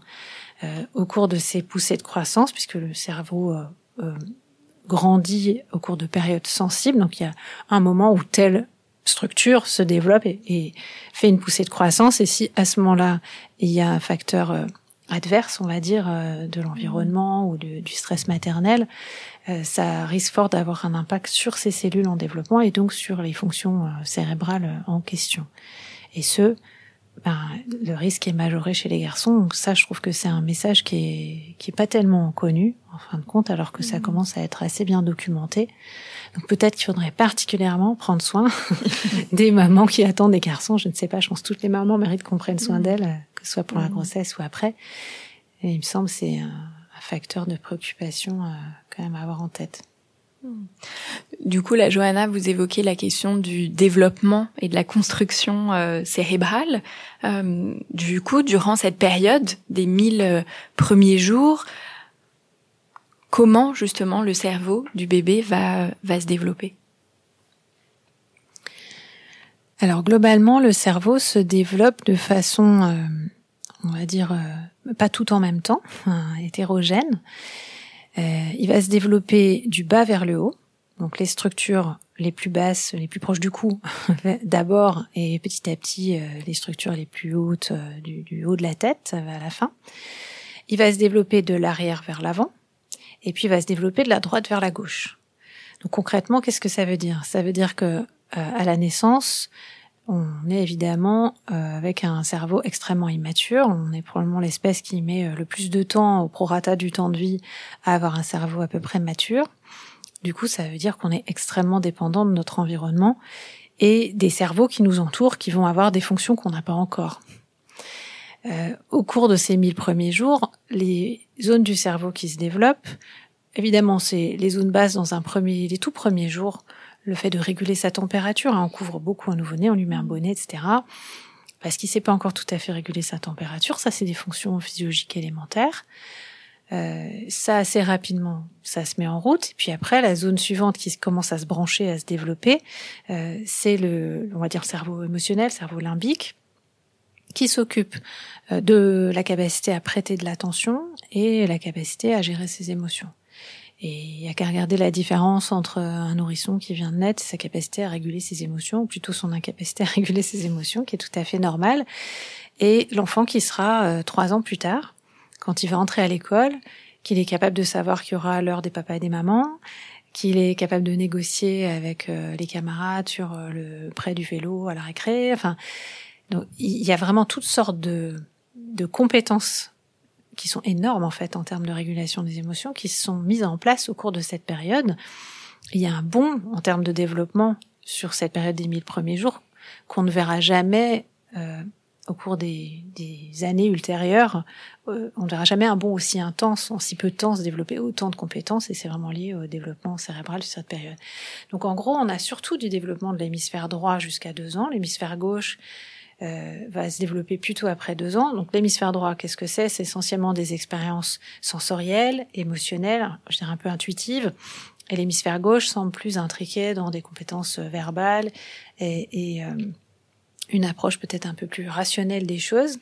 euh, au cours de ces poussées de croissance, puisque le cerveau euh, grandit au cours de périodes sensibles, donc il y a un moment où telle structure se développe et, fait une poussée de croissance, et si à ce moment-là il y a un facteur adverse, on va dire, de l'environnement ou du stress maternel, euh, ça risque fort d'avoir un impact sur ces cellules en développement et donc sur les fonctions euh, cérébrales euh, en question. Et ce, ben, le risque est majoré chez les garçons. Donc ça, je trouve que c'est un message qui est qui est pas tellement connu en fin de compte, alors que ça mmh. commence à être assez bien documenté. Donc peut-être qu'il faudrait particulièrement prendre soin des mamans qui attendent des garçons. Je ne sais pas. Je pense que toutes les mamans méritent qu'on prenne soin mmh. d'elles, que ce soit pour la mmh. grossesse ou après. Et il me semble c'est facteur de préoccupation euh, quand même à avoir en tête. Du coup, la Johanna, vous évoquez la question du développement et de la construction euh, cérébrale. Euh, du coup, durant cette période des mille premiers jours, comment justement le cerveau du bébé va, va se développer Alors globalement, le cerveau se développe de façon, on va dire, pas tout en même temps, hétérogène. Euh, il va se développer du bas vers le haut, donc les structures les plus basses, les plus proches du cou d'abord, et petit à petit euh, les structures les plus hautes euh, du, haut de la tête à la fin. Il va se développer de l'arrière vers l'avant, et puis va se développer de la droite vers la gauche. Donc concrètement, qu'est-ce que ça veut dire? Ça veut dire que à la naissance, on est évidemment euh, avec un cerveau extrêmement immature. On est probablement l'espèce qui met euh, le plus de temps au prorata du temps de vie à avoir un cerveau à peu près mature. Du coup, ça veut dire qu'on est extrêmement dépendant de notre environnement et des cerveaux qui nous entourent qui vont avoir des fonctions qu'on n'a pas encore. Euh, au cours de ces mille premiers jours, les zones du cerveau qui se développent, évidemment, c'est les zones basses dans un premier, les tout premiers jours, le fait de réguler sa température. Hein, on couvre beaucoup un nouveau-né, on lui met un bonnet, etc. Parce qu'il ne sait pas encore tout à fait réguler sa température. Ça, c'est des fonctions physiologiques élémentaires. Euh, ça, assez rapidement, ça se met en route. Puis après, la zone suivante qui commence à se brancher, à se développer, euh, c'est le, on va dire, cerveau émotionnel, cerveau limbique, qui s'occupe euh, de la capacité à prêter de l'attention et la capacité à gérer ses émotions. Et il y a qu'à regarder la différence entre un nourrisson qui vient de naître, sa capacité à réguler ses émotions, ou plutôt son incapacité à réguler ses émotions, qui est tout à fait normale, et l'enfant qui sera euh, trois ans plus tard, quand il va entrer à l'école, qu'il est capable de savoir qu'il y aura l'heure des papas et des mamans, qu'il est capable de négocier avec euh, les camarades sur euh, le prêt du vélo à la récré. Enfin, donc il y a vraiment toutes sortes de, de compétences qui sont énormes en fait en termes de régulation des émotions, qui sont mises en place au cours de cette période. Il y a un bond en termes de développement sur cette période des mille premiers jours qu'on ne verra jamais euh, au cours des, des années ultérieures. Euh, on ne verra jamais un bond aussi intense, en si peu de temps, se développer autant de compétences, et c'est vraiment lié au développement cérébral sur cette période. Donc en gros, on a surtout du développement de l'hémisphère droit jusqu'à deux ans, l'hémisphère gauche euh, va se développer plutôt après deux ans. Donc l'hémisphère droit, qu'est-ce que c'est? C'est essentiellement des expériences sensorielles, émotionnelles, je dirais un peu intuitives. Et l'hémisphère gauche semble plus intriqué dans des compétences verbales et, et euh, une approche peut-être un peu plus rationnelle des choses.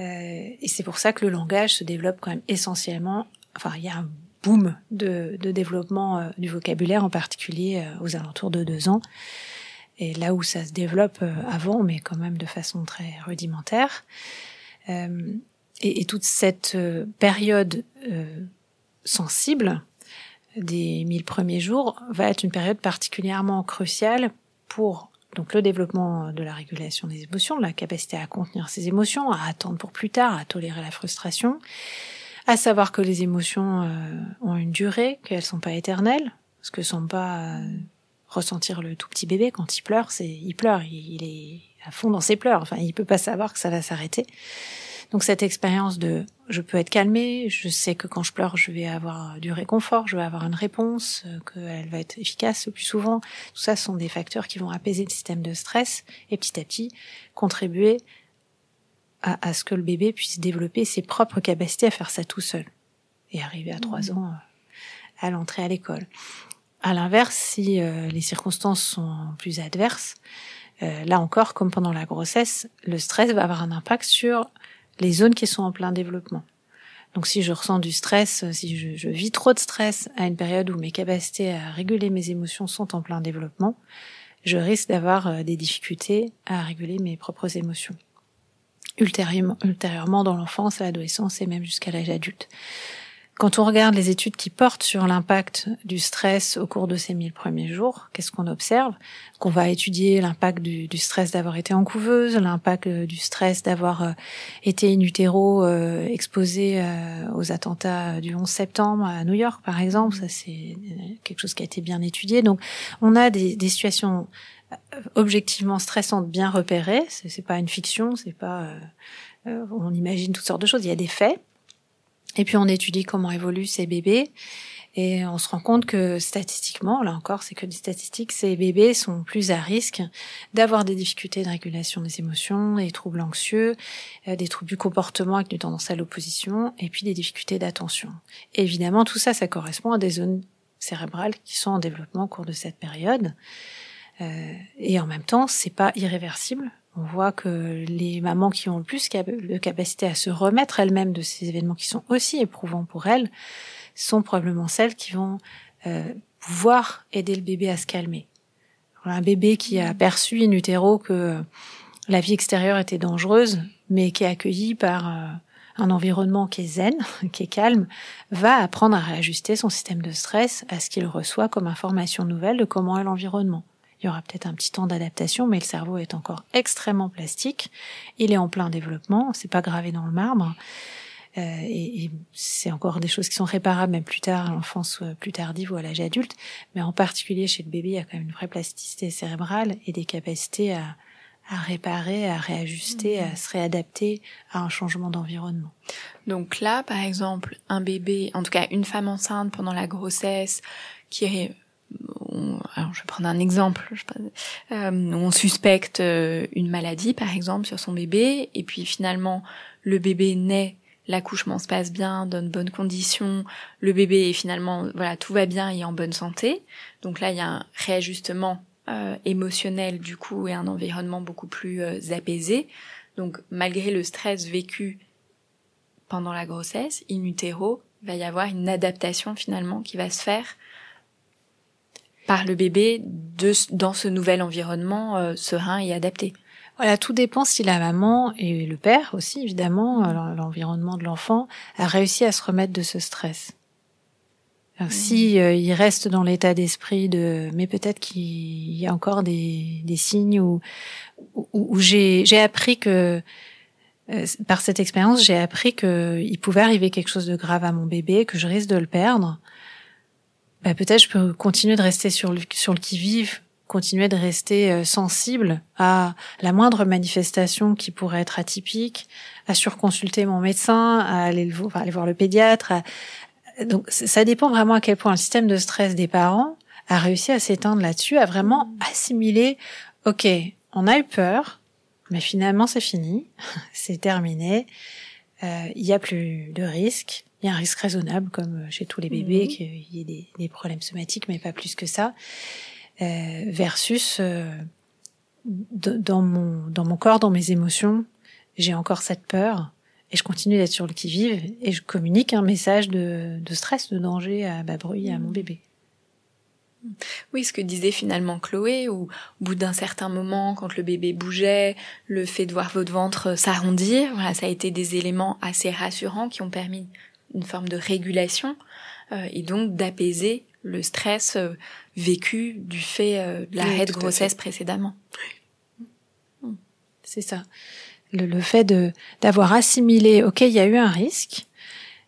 Euh, et c'est pour ça que le langage se développe quand même essentiellement. Enfin, il y a un boom de, de développement euh, du vocabulaire, en particulier aux alentours de deux ans et là où ça se développe euh, avant, mais quand même de façon très rudimentaire. Euh, et, toute cette euh, période sensible des mille premiers jours va être une période particulièrement cruciale pour donc le développement de la régulation des émotions, la capacité à contenir ses émotions, à attendre pour plus tard, à tolérer la frustration, à savoir que les émotions ont une durée, qu'elles sont pas éternelles, parce que sont pas ressentir le tout petit bébé quand il pleure, c'est il pleure, il, est à fond dans ses pleurs. Enfin, il peut pas savoir que ça va s'arrêter. Donc cette expérience de je peux être calmée, je sais que quand je pleure, je vais avoir du réconfort, je vais avoir une réponse, euh, qu'elle va être efficace le plus souvent. Tout ça sont des facteurs qui vont apaiser le système de stress et petit à petit contribuer à, à ce que le bébé puisse développer ses propres capacités à faire ça tout seul et arriver à trois mmh. ans euh, à l'entrée à l'école. À l'inverse, si euh, les circonstances sont plus adverses, là encore, comme pendant la grossesse, le stress va avoir un impact sur les zones qui sont en plein développement. Donc si je ressens du stress, si je, vis trop de stress à une période où mes capacités à réguler mes émotions sont en plein développement, je risque d'avoir euh, des difficultés à réguler mes propres émotions. Ultérieurement, ultérieurement dans l'enfance, à l'adolescence et même jusqu'à l'âge adulte. Quand on regarde les études qui portent sur l'impact du stress au cours de ces mille premiers jours, qu'est-ce qu'on observe? Qu'on va étudier l'impact du, stress d'avoir été en couveuse, l'impact euh, du stress d'avoir euh, été in utero euh, exposé aux attentats du 11 septembre à New York, par exemple. Ça, c'est quelque chose qui a été bien étudié. Donc, on a des, des situations objectivement stressantes bien repérées. C'est pas une fiction, c'est pas on imagine toutes sortes de choses. Il y a des faits. Et puis on étudie comment évoluent ces bébés et on se rend compte que statistiquement, là encore, c'est que des statistiques, ces bébés sont plus à risque d'avoir des difficultés de régulation des émotions, des troubles anxieux, euh, des troubles du comportement avec une tendance à l'opposition, et puis des difficultés d'attention. Évidemment, tout ça, ça correspond à des zones cérébrales qui sont en développement au cours de cette période. Euh, et en même temps, c'est pas irréversible. On voit que les mamans qui ont le plus de capacité à se remettre elles-mêmes de ces événements qui sont aussi éprouvants pour elles sont probablement celles qui vont euh, pouvoir aider le bébé à se calmer. Un bébé qui a perçu in utero que la vie extérieure était dangereuse, mais qui est accueilli par euh, un environnement qui est zen, qui est calme, va apprendre à réajuster son système de stress à ce qu'il reçoit comme information nouvelle de comment est l'environnement. Il y aura peut-être un petit temps d'adaptation, mais le cerveau est encore extrêmement plastique. Il est en plein développement, c'est pas gravé dans le marbre. Euh, et, et c'est encore des choses qui sont réparables même plus tard, à l'enfance euh, plus tardive ou à l'âge adulte. Mais en particulier chez le bébé, il y a quand même une vraie plasticité cérébrale et des capacités à, à réparer, à réajuster, à se réadapter à un changement d'environnement. Donc là, par exemple, un bébé, en tout cas une femme enceinte pendant la grossesse, qui alors je vais prendre un exemple, je euh, on suspecte euh, une maladie par exemple sur son bébé et puis finalement le bébé naît, l'accouchement se passe bien, donne bonnes conditions, le bébé est finalement voilà tout va bien, est en bonne santé. Donc là il y a un réajustement euh, émotionnel du coup et un environnement beaucoup plus euh, apaisé. Donc malgré le stress vécu pendant la grossesse, in utero, il va y avoir une adaptation finalement qui va se faire par le bébé de, dans ce nouvel environnement euh, serein et adapté. Voilà, tout dépend si la maman et le père aussi, évidemment, euh, l'environnement de l'enfant, a réussi à se remettre de ce stress. Alors, Si euh, il reste dans l'état d'esprit de, mais peut-être qu'il y a encore des, des signes où, où, j'ai, j'ai appris que par cette expérience, j'ai appris que il pouvait arriver quelque chose de grave à mon bébé, que je risque de le perdre bah, peut-être je peux continuer de rester sur le, sur le qui-vive, continuer de rester euh, sensible à la moindre manifestation qui pourrait être atypique, à surconsulter mon médecin, à aller, le, aller voir le pédiatre. Donc ça dépend vraiment à quel point le système de stress des parents a réussi à s'éteindre là-dessus, à vraiment assimiler, ok, on a eu peur, mais finalement c'est fini, c'est terminé, euh, il n'y a plus de risque, il y a un risque raisonnable, comme chez tous les bébés, mhm. qu'il y ait des, des, problèmes somatiques, mais pas plus que ça, euh, versus euh, dans mon dans mon corps, dans mes émotions, j'ai encore cette peur et je continue d'être sur le qui-vive et je communique un message de, de stress, de danger à bas bruit à mon mhm. bébé. Oui, ce que disait finalement Chloé, où, au bout d'un certain moment, quand le bébé bougeait, le fait de voir votre ventre s'arrondir, voilà, ça a été des éléments assez rassurants qui ont permis une forme de régulation euh, et donc d'apaiser le stress euh, vécu du fait euh, de l'arrêt de grossesse précédemment. C'est ça. Le, le, fait de d'avoir assimilé, ok, il y a eu un risque.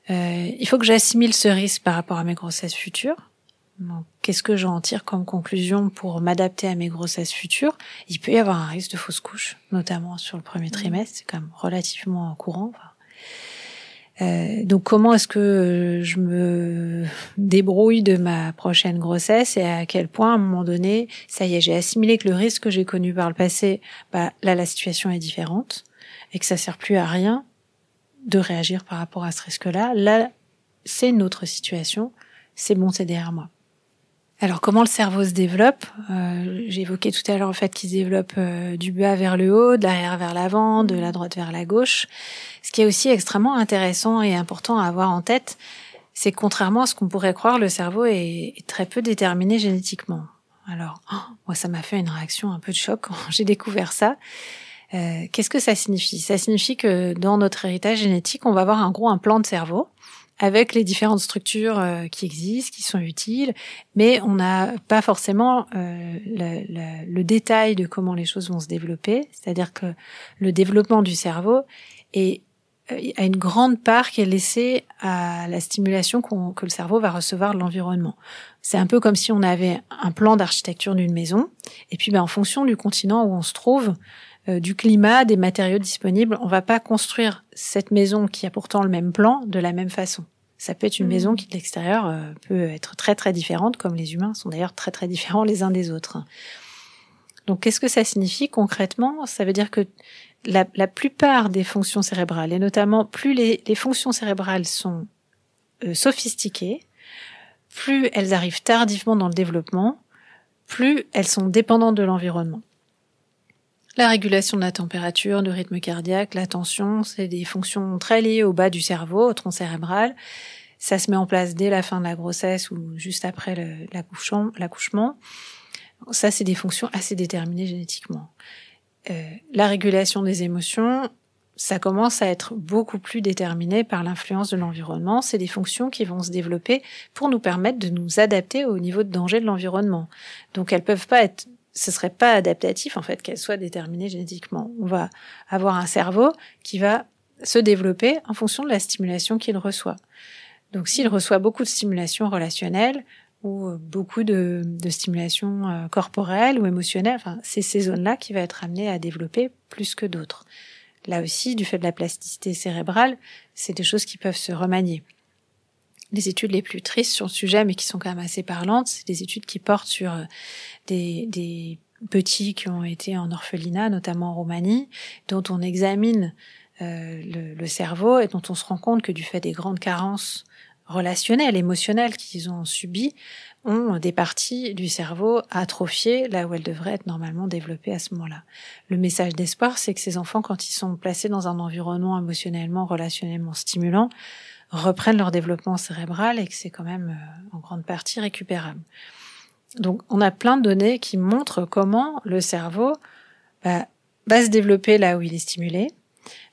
il faut que j'assimile ce risque par rapport à mes grossesses futures. Qu'est-ce que j'en tire comme conclusion pour m'adapter à mes grossesses futures? Il peut y avoir un risque de fausse couche, notamment sur le premier mmh. trimestre, c'est quand même relativement courant. Euh, donc comment est-ce que je me débrouille de ma prochaine grossesse et à quel point à un moment donné, ça y est, j'ai assimilé que le risque que j'ai connu par le passé, bah, là la situation est différente et que ça sert plus à rien de réagir par rapport à ce risque-là. Là, c'est une autre situation, c'est bon, c'est derrière moi. Alors comment le cerveau se développe euh, J'ai tout à l'heure le fait qu'il se développe euh, du bas vers le haut, de l'arrière vers l'avant, de la droite vers la gauche. Ce qui est aussi extrêmement intéressant et important à avoir en tête, c'est contrairement à ce qu'on pourrait croire, le cerveau est, très peu déterminé génétiquement. Alors, oh, moi, ça m'a fait une réaction un peu de choc quand j'ai découvert ça. Euh, Qu'est-ce que ça signifie? Ça signifie que dans notre héritage génétique, on va avoir un gros un plan de cerveau avec les différentes structures euh, qui existent, qui sont utiles, mais on n'a pas forcément euh, le, détail de comment les choses vont se développer. C'est-à-dire que le développement du cerveau est euh, a une grande part qui est laissée à la stimulation que le cerveau va recevoir de l'environnement. C'est un peu comme si on avait un plan d'architecture d'une maison, et puis ben, en fonction du continent où on se trouve, euh, du climat, des matériaux disponibles, on va pas construire cette maison qui a pourtant le même plan de la même façon. Ça peut être une mmh. maison qui de l'extérieur euh, peut être très très différente, comme les humains sont d'ailleurs très très différents les uns des autres. Donc qu'est-ce que ça signifie concrètement? Ça veut dire que la, la, plupart des fonctions cérébrales, et notamment plus les, les fonctions cérébrales sont euh, sophistiquées, plus elles arrivent tardivement dans le développement, plus elles sont dépendantes de l'environnement. La régulation de la température, du rythme cardiaque, l'attention, c'est des fonctions très liées au bas du cerveau, au tronc cérébral. Ça se met en place dès la fin de la grossesse ou juste après l'accouchement. Ça, c'est des fonctions assez déterminées génétiquement. Euh, la régulation des émotions, ça commence à être beaucoup plus déterminé par l'influence de l'environnement. C'est des fonctions qui vont se développer pour nous permettre de nous adapter au niveau de danger de l'environnement. Donc elles peuvent pas être ce serait pas adaptatif en fait qu'elle soit déterminée génétiquement. On va avoir un cerveau qui va se développer en fonction de la stimulation qu'il reçoit. Donc s'il reçoit beaucoup de stimulation relationnelle ou euh, beaucoup de, stimulation euh, corporelle ou émotionnelle, c'est ces zones-là qui va être amené à développer plus que d'autres. Là aussi, du fait de la plasticité cérébrale, c'est des choses qui peuvent se remanier. Les études les plus tristes sur le sujet, mais qui sont quand même assez parlantes, c'est des études qui portent sur euh, des, petits qui ont été en orphelinat, notamment en Roumanie, dont on examine euh, le, cerveau et dont on se rend compte que du fait des grandes carences relationnelles, émotionnelles qu'ils ont subies, ont des parties du cerveau atrophiées là où elles devraient être normalement développées à ce moment-là. Le message d'espoir, c'est que ces enfants, quand ils sont placés dans un environnement émotionnellement, relationnellement stimulant, reprennent leur développement cérébral et que c'est quand même euh, en grande partie récupérable. Donc, on a plein de données qui montrent comment le cerveau bah, va se développer là où il est stimulé,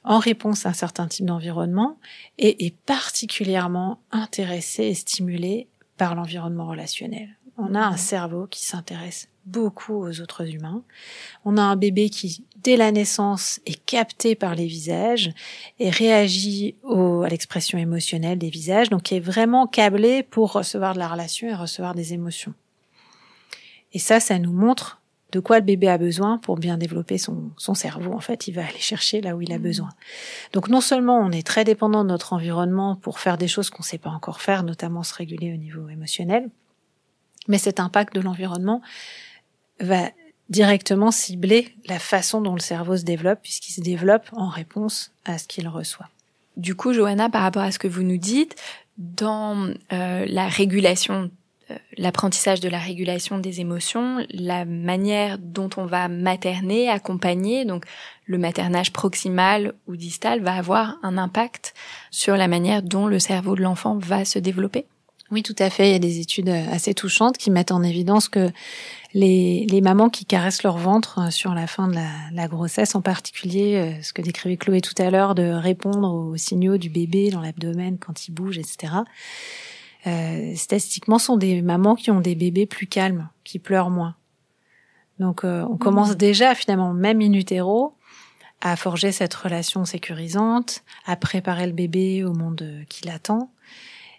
en réponse à un certain type d'environnement, et est particulièrement intéressé et stimulé par l'environnement relationnel. On a un cerveau qui s'intéresse beaucoup aux autres humains. On a un bébé qui, dès la naissance, est capté par les visages et réagit à l'expression émotionnelle des visages, donc est vraiment câblé pour recevoir de la relation et recevoir des émotions. Et ça, ça nous montre de quoi le bébé a besoin pour bien développer son, son cerveau. En fait, il va aller chercher là où il a mmh. besoin. Donc non seulement on est très dépendant de notre environnement pour faire des choses qu'on ne sait pas encore faire, notamment se réguler au niveau émotionnel, mais cet impact de l'environnement va directement cibler la façon dont le cerveau se développe, puisqu'il se développe en réponse à ce qu'il reçoit. Du coup, Johanna, par rapport à ce que vous nous dites, dans euh, la régulation euh, l'apprentissage de la régulation des émotions, la manière dont on va materner, accompagner, donc le maternage proximal ou distal va avoir un impact sur la manière dont le cerveau de l'enfant va se développer? Oui, tout à fait. Il y a des études assez touchantes qui mettent en évidence que les, les mamans qui caressent leur ventre euh, sur la fin de la, la grossesse, en particulier euh, ce que décrivait Chloé tout à l'heure, de répondre aux signaux du bébé dans l'abdomen quand il bouge, etc., euh, statistiquement, sont des mamans qui ont des bébés plus calmes, qui pleurent moins. Donc, euh, on commence mmh. déjà, finalement, même in utero, à forger cette relation sécurisante, à préparer le bébé au monde qui l'attend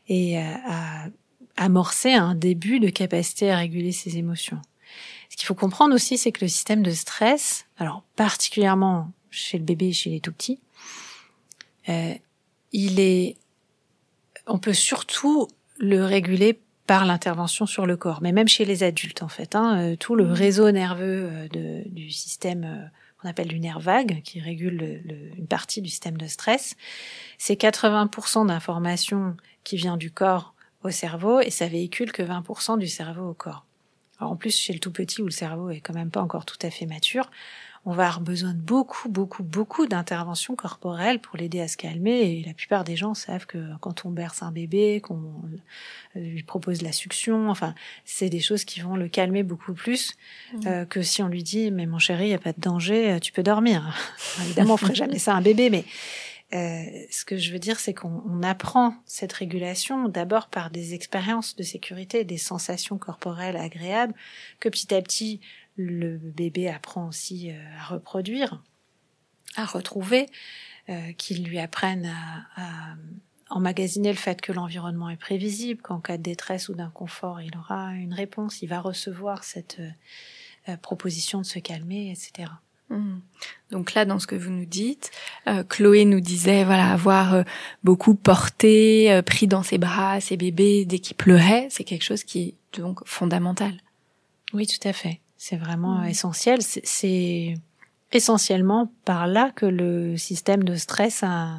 et euh, à amorcer un début de capacité à réguler ses émotions. Ce qu'il faut comprendre aussi, c'est que le système de stress, alors particulièrement chez le bébé et chez les tout petits, euh, il est, on peut surtout le réguler par l'intervention sur le corps, mais même chez les adultes en fait. Hein, euh, tout le mmh. réseau nerveux euh, de, du système qu'on appelle du nerf vague, qui régule une partie du système de stress, c'est 80% d'informations qui vient du corps au cerveau et ça véhicule que 20% du cerveau au corps. Alors en plus, chez le tout petit où le cerveau est quand même pas encore tout à fait mature, on va avoir besoin de beaucoup, beaucoup, beaucoup d'interventions corporelles pour l'aider à se calmer. Et la plupart des gens savent que quand on berce un bébé, qu'on lui propose la succion, enfin, c'est des choses qui vont le calmer beaucoup plus mmh. euh, que si on lui dit mais mon chéri, il n'y a pas de danger, tu peux dormir. évidemment, on ferait jamais ça à un bébé, mais euh, ce que je veux dire, c'est qu'on apprend cette régulation d'abord par des expériences de sécurité, des sensations corporelles agréables, que petit à petit le bébé apprend aussi euh, à reproduire, à retrouver, euh, qu'il lui apprenne à, emmagasiner le fait que l'environnement est prévisible, qu'en cas de détresse ou d'inconfort, il aura une réponse, il va recevoir cette euh, proposition de se calmer, etc. Mmh. Donc là, dans ce que vous nous dites, Chloé nous disait voilà avoir beaucoup porté, pris dans ses bras ses bébés dès qu'ils pleuraient, c'est quelque chose qui est donc fondamental. Oui, tout à fait. C'est vraiment mmh. essentiel. C'est essentiellement par là que le système de stress a,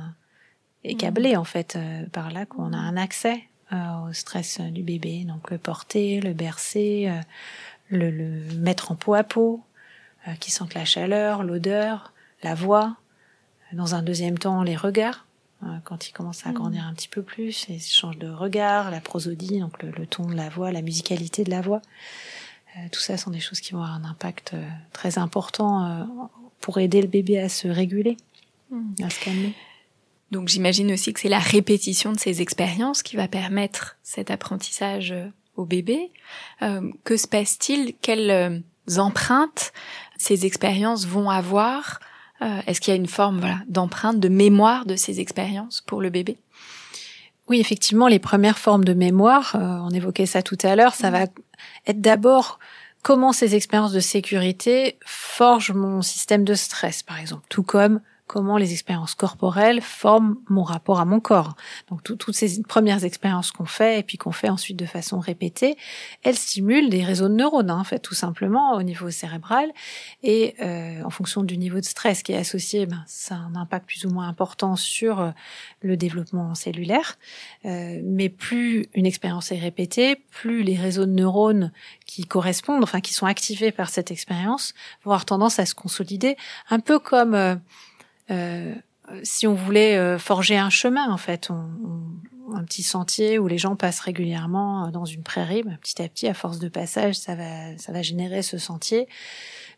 est mmh. câblé en fait, euh, par là qu'on a un accès euh, au stress du bébé. Donc le porter, le bercer, euh, le, le, mettre en peau à peau, qui sente la chaleur, l'odeur, la voix. Dans un deuxième temps, les regards. Quand il commence à grandir un petit peu plus, il change de regard, la prosodie, donc le, le ton de la voix, la musicalité de la voix. Euh, tout ça sont des choses qui vont avoir un impact euh, très important euh, pour aider le bébé à se réguler, hmm. à se calmer. Donc j'imagine aussi que c'est la répétition de ces expériences qui va permettre cet apprentissage au bébé. que se passe-t-il? Quelles empreintes ces expériences vont avoir Est-ce qu'il y a une forme voilà, d'empreinte, de mémoire de ces expériences pour le bébé? Oui, effectivement, les premières formes de mémoire, on évoquait ça tout à l'heure, ça va être d'abord comment ces expériences de sécurité forgent mon système de stress, par exemple, tout comme comment les expériences corporelles forment mon rapport à mon corps. Donc toutes ces premières expériences qu'on fait et puis qu'on fait ensuite de façon répétée, elles stimulent des réseaux de neurones, hein, en fait, tout simplement au niveau cérébral. Et euh, en fonction du niveau de stress qui est associé, ben, ça a un impact plus ou moins important sur euh, le développement cellulaire. Euh, mais plus une expérience est répétée, plus les réseaux de neurones qui correspondent, enfin qui sont activés par cette expérience, vont avoir tendance à se consolider, un peu comme euh, si on voulait euh, forger un chemin, en fait, un petit sentier où les gens passent régulièrement euh, dans une prairie, bah, petit à petit, à force de passage, ça va, ça va générer ce sentier.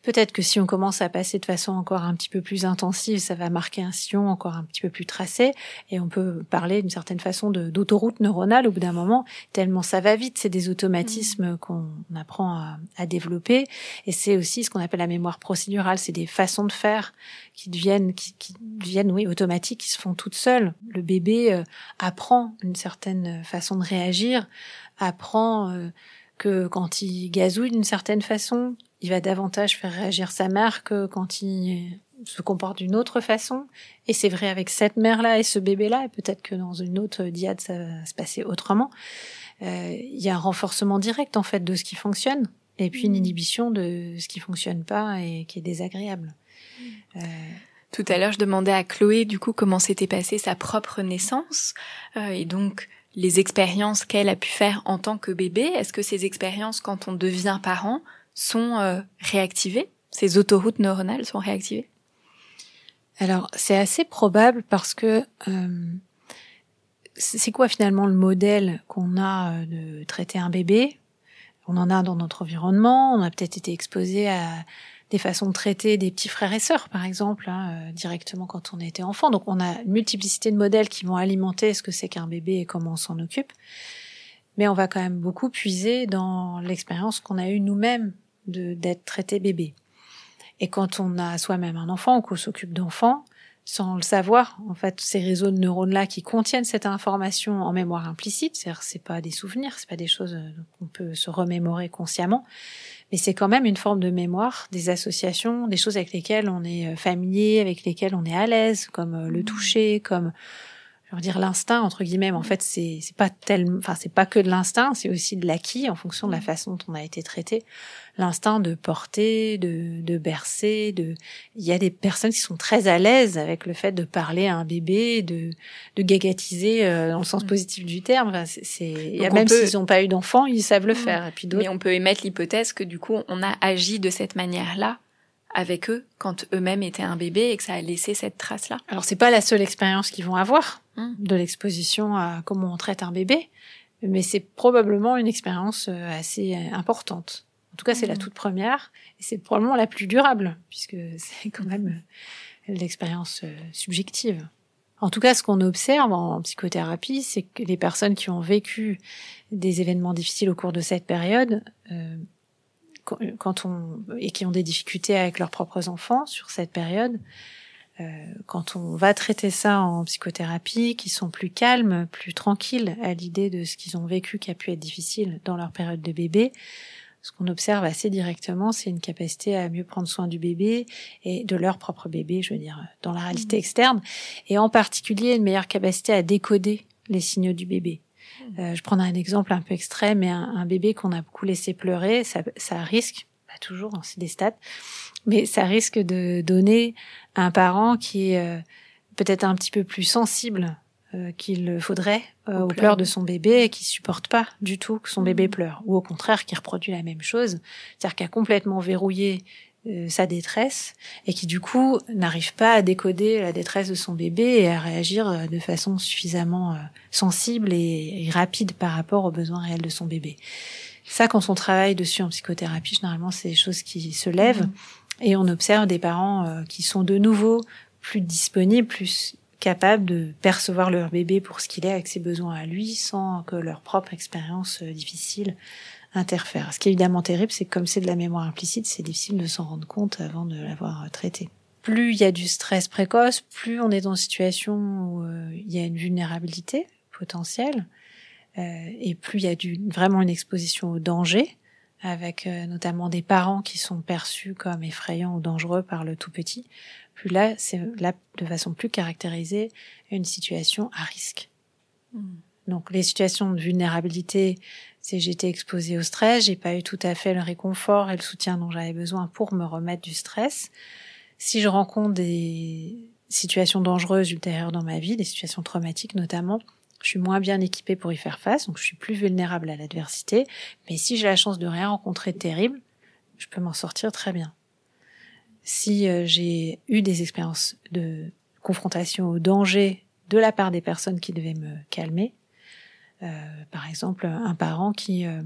Peut-être que si on commence à passer de façon encore un petit peu plus intensive, ça va marquer un sillon encore un petit peu plus tracé, et on peut parler d'une certaine façon d'autoroute neuronale au bout d'un moment, tellement ça va vite, c'est des automatismes mmh. qu'on apprend à, à, développer, et c'est aussi ce qu'on appelle la mémoire procédurale, c'est des façons de faire qui deviennent, qui, qui, deviennent, oui, automatiques, qui se font toutes seules. Le bébé euh, apprend une certaine façon de réagir, apprend euh, que quand il gazouille d'une certaine façon, il va davantage faire réagir sa mère que quand il se comporte d'une autre façon. Et c'est vrai avec cette mère-là et ce bébé-là, et peut-être que dans une autre diade, ça va se passer autrement. Euh, il y a un renforcement direct, en fait, de ce qui fonctionne, et puis une mmh. inhibition de ce qui fonctionne pas et qui est désagréable. Euh, tout à l'heure, je demandais à Chloé, du coup, comment s'était passée sa propre naissance, euh, et donc les expériences qu'elle a pu faire en tant que bébé. Est-ce que ces expériences, quand on devient parent, sont euh, réactivées? Ces autoroutes neuronales sont réactivées? Alors, c'est assez probable parce que euh, c'est quoi finalement le modèle qu'on a euh, de traiter un bébé? On en a dans notre environnement, on a peut-être été exposé à des façons de traiter des petits frères et sœurs, par exemple, hein, directement quand on était enfant. Donc on a une multiplicité de modèles qui vont alimenter ce que c'est qu'un bébé et comment on s'en occupe. Mais on va quand même beaucoup puiser dans l'expérience qu'on a eue nous-mêmes d'être traité bébé. Et quand on a soi-même un enfant ou qu'on s'occupe d'enfants, sans le savoir, en fait, ces réseaux de neurones-là qui contiennent cette information en mémoire implicite, c'est-à-dire c'est pas des souvenirs, c'est pas des choses euh, qu'on peut se remémorer consciemment, mais c'est quand même une forme de mémoire, des associations, des choses avec lesquelles on est euh, familier, avec lesquelles on est à l'aise, comme euh, le mmh. toucher, comme je veux dire l'instinct entre guillemets mais en fait c'est c'est pas tellement enfin c'est pas que de l'instinct c'est aussi de l'acquis en fonction de la façon dont on a été traité. L'instinct de porter de de bercer de il y a des personnes qui sont très à l'aise avec le fait de parler à un bébé de de gagatiser euh, dans le sens positif du terme. Enfin, c'est même peut- s'ils ont pas eu d'enfants ils savent le faire et puis d'autres Mais on peut émettre l'hypothèse que du coup, on a agi de cette manière-là avec eux quand eux-mêmes étaient un bébé et que ça a laissé cette trace-là. Alors c'est pas la seule expérience qu'ils vont avoir Mm. de l'exposition à comment on traite un bébé, mais c'est probablement une expérience euh, assez euh, importante. En tout cas, c'est la Mm. toute première et c'est probablement la plus durable puisque c'est quand même euh, l'expérience subjective. En tout cas, ce qu'on observe en psychothérapie, c'est que les personnes qui ont vécu des événements difficiles au cours de cette période, euh, quand- on et qui ont des difficultés avec leurs propres enfants sur cette période, euh, quand on va traiter ça en psychothérapie, qui sont plus calmes, plus tranquilles à l'idée de ce qu'ils ont vécu qui a pu être difficile dans leur période de bébé, ce qu'on observe assez directement, c'est une capacité à mieux prendre soin du bébé et de leur propre bébé, je veux dire, dans la réalité externe, et en particulier une meilleure capacité à décoder les signaux du bébé. Euh, je prends un exemple un peu extrême, mais un, un bébé qu'on a beaucoup laissé pleurer, ça, ça risque, pas toujours, hein, c'est des stats, mais ça risque de donner à un parent qui est euh, peut-être un petit peu plus sensible euh, qu'il faudrait euh, Aux pleurs. de son bébé et qui supporte pas du tout que son bébé pleure, ou au contraire qui reproduit la même chose, c'est-à-dire qui a complètement verrouillé sa détresse et qui du coup n'arrive pas à décoder la détresse de son bébé et à réagir euh, de façon suffisamment euh, sensible et, et rapide par rapport aux besoins réels de son bébé. Ça, quand on travaille dessus en psychothérapie, généralement, c'est des choses qui se lèvent et on observe des parents euh, qui sont de nouveau plus disponibles, plus capables de percevoir leur bébé pour ce qu'il est avec ses besoins à lui sans que leur propre expérience euh, difficile interfère. Ce qui est évidemment terrible, c'est que comme c'est de la mémoire implicite, c'est difficile de s'en rendre compte avant de l'avoir euh, traité. Plus il y a du stress précoce, plus on est dans une situation où euh, il y a une vulnérabilité potentielle, euh, et plus il y a du, vraiment une exposition au danger, avec euh, notamment des parents qui sont perçus comme effrayants ou dangereux par le tout petit, plus là, c'est là de façon plus caractérisée une situation à risque. Donc les situations de vulnérabilité, c'est j'étais exposée au stress, j'ai pas eu tout à fait le réconfort et le soutien dont j'avais besoin pour me remettre du stress. Si je rencontre des situations dangereuses ultérieures dans ma vie, des situations traumatiques notamment, je suis moins bien équipée pour y faire face, donc je suis plus vulnérable à l'adversité. Mais si j'ai la chance de rien rencontrer de terrible, je peux m'en sortir très bien. Si euh, j'ai eu des expériences de confrontation au danger de la part des personnes qui devaient me calmer, par exemple un parent qui euh,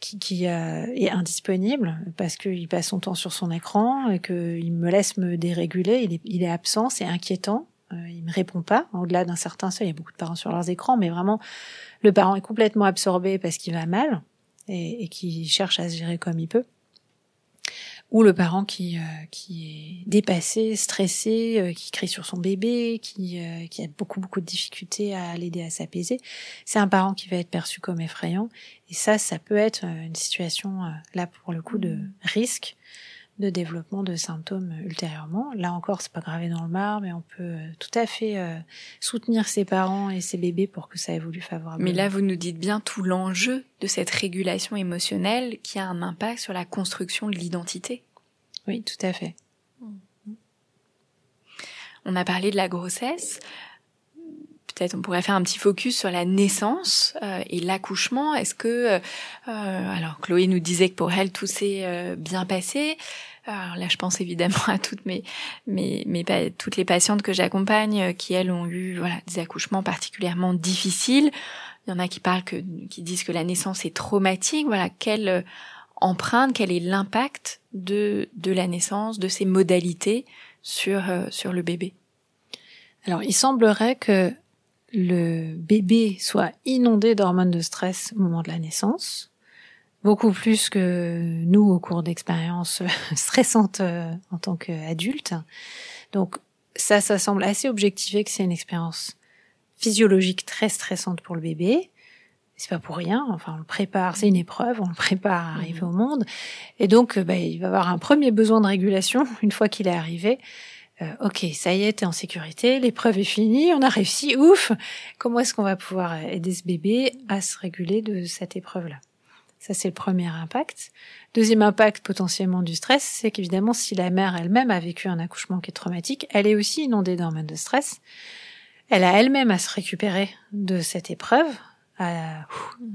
qui, qui euh, est indisponible parce qu'il passe son temps sur son écran et qu'il me laisse me déréguler, il est, il est absent, c'est inquiétant. Euh, il me répond pas. Au-delà d'un certain seuil, il y a beaucoup de parents sur leurs écrans, mais vraiment, le parent est complètement absorbé parce qu'il va mal et, et qui cherche à se gérer comme il peut. Ou le parent qui euh, qui est dépassé, stressé, euh, qui crie sur son bébé, qui euh, qui a beaucoup beaucoup de difficultés à l'aider à s'apaiser. C'est un parent qui va être perçu comme effrayant. Et ça, ça peut être euh, une situation euh, là pour le coup de risque de développement de symptômes ultérieurement. Là encore, c'est pas gravé dans le marbre, mais on peut euh, tout à fait euh, soutenir ses parents et ses bébés pour que ça évolue favorablement. Mais là, vous nous dites bien tout l'enjeu de cette régulation émotionnelle qui a un impact sur la construction de l'identité. Oui, tout à fait. On a parlé de la grossesse. Peut-être on pourrait faire un petit focus sur la naissance euh, et l'accouchement. Est-ce que, euh, euh, alors Chloé nous disait que pour elle tout s'est euh, bien passé. Alors là, je pense évidemment à toutes mes, mes, mes toutes les patientes que j'accompagne euh, qui elles ont eu voilà des accouchements particulièrement difficiles. Il y en a qui parlent que, qui disent que la naissance est traumatique. Voilà, quelle euh, empreinte, quel est l'impact de de la naissance, de ces modalités sur sur le bébé? Alors, il semblerait que le bébé soit inondé d'hormones de stress au moment de la naissance, beaucoup plus que nous au cours d'expériences stressantes euh, en tant qu'adultes. Donc, ça, ça semble assez objectivé que c'est une expérience physiologique très stressante pour le bébé. C'est pas pour rien. Enfin, on le prépare, c'est une épreuve, on le prépare à arriver au monde. Et donc, euh, bah, il va avoir un premier besoin de régulation une fois qu'il est arrivé. Euh, ok, ça y est, t'es en sécurité, l'épreuve est finie, on a réussi, ouf. Comment est-ce qu'on va pouvoir aider ce bébé à se réguler de cette épreuve-là? Ça, c'est le premier impact. Deuxième impact potentiellement du stress, c'est qu'évidemment, si la mère elle-même a vécu un accouchement qui est traumatique, elle est aussi inondée d'hormones de stress. Elle a elle-même à se récupérer de cette épreuve, à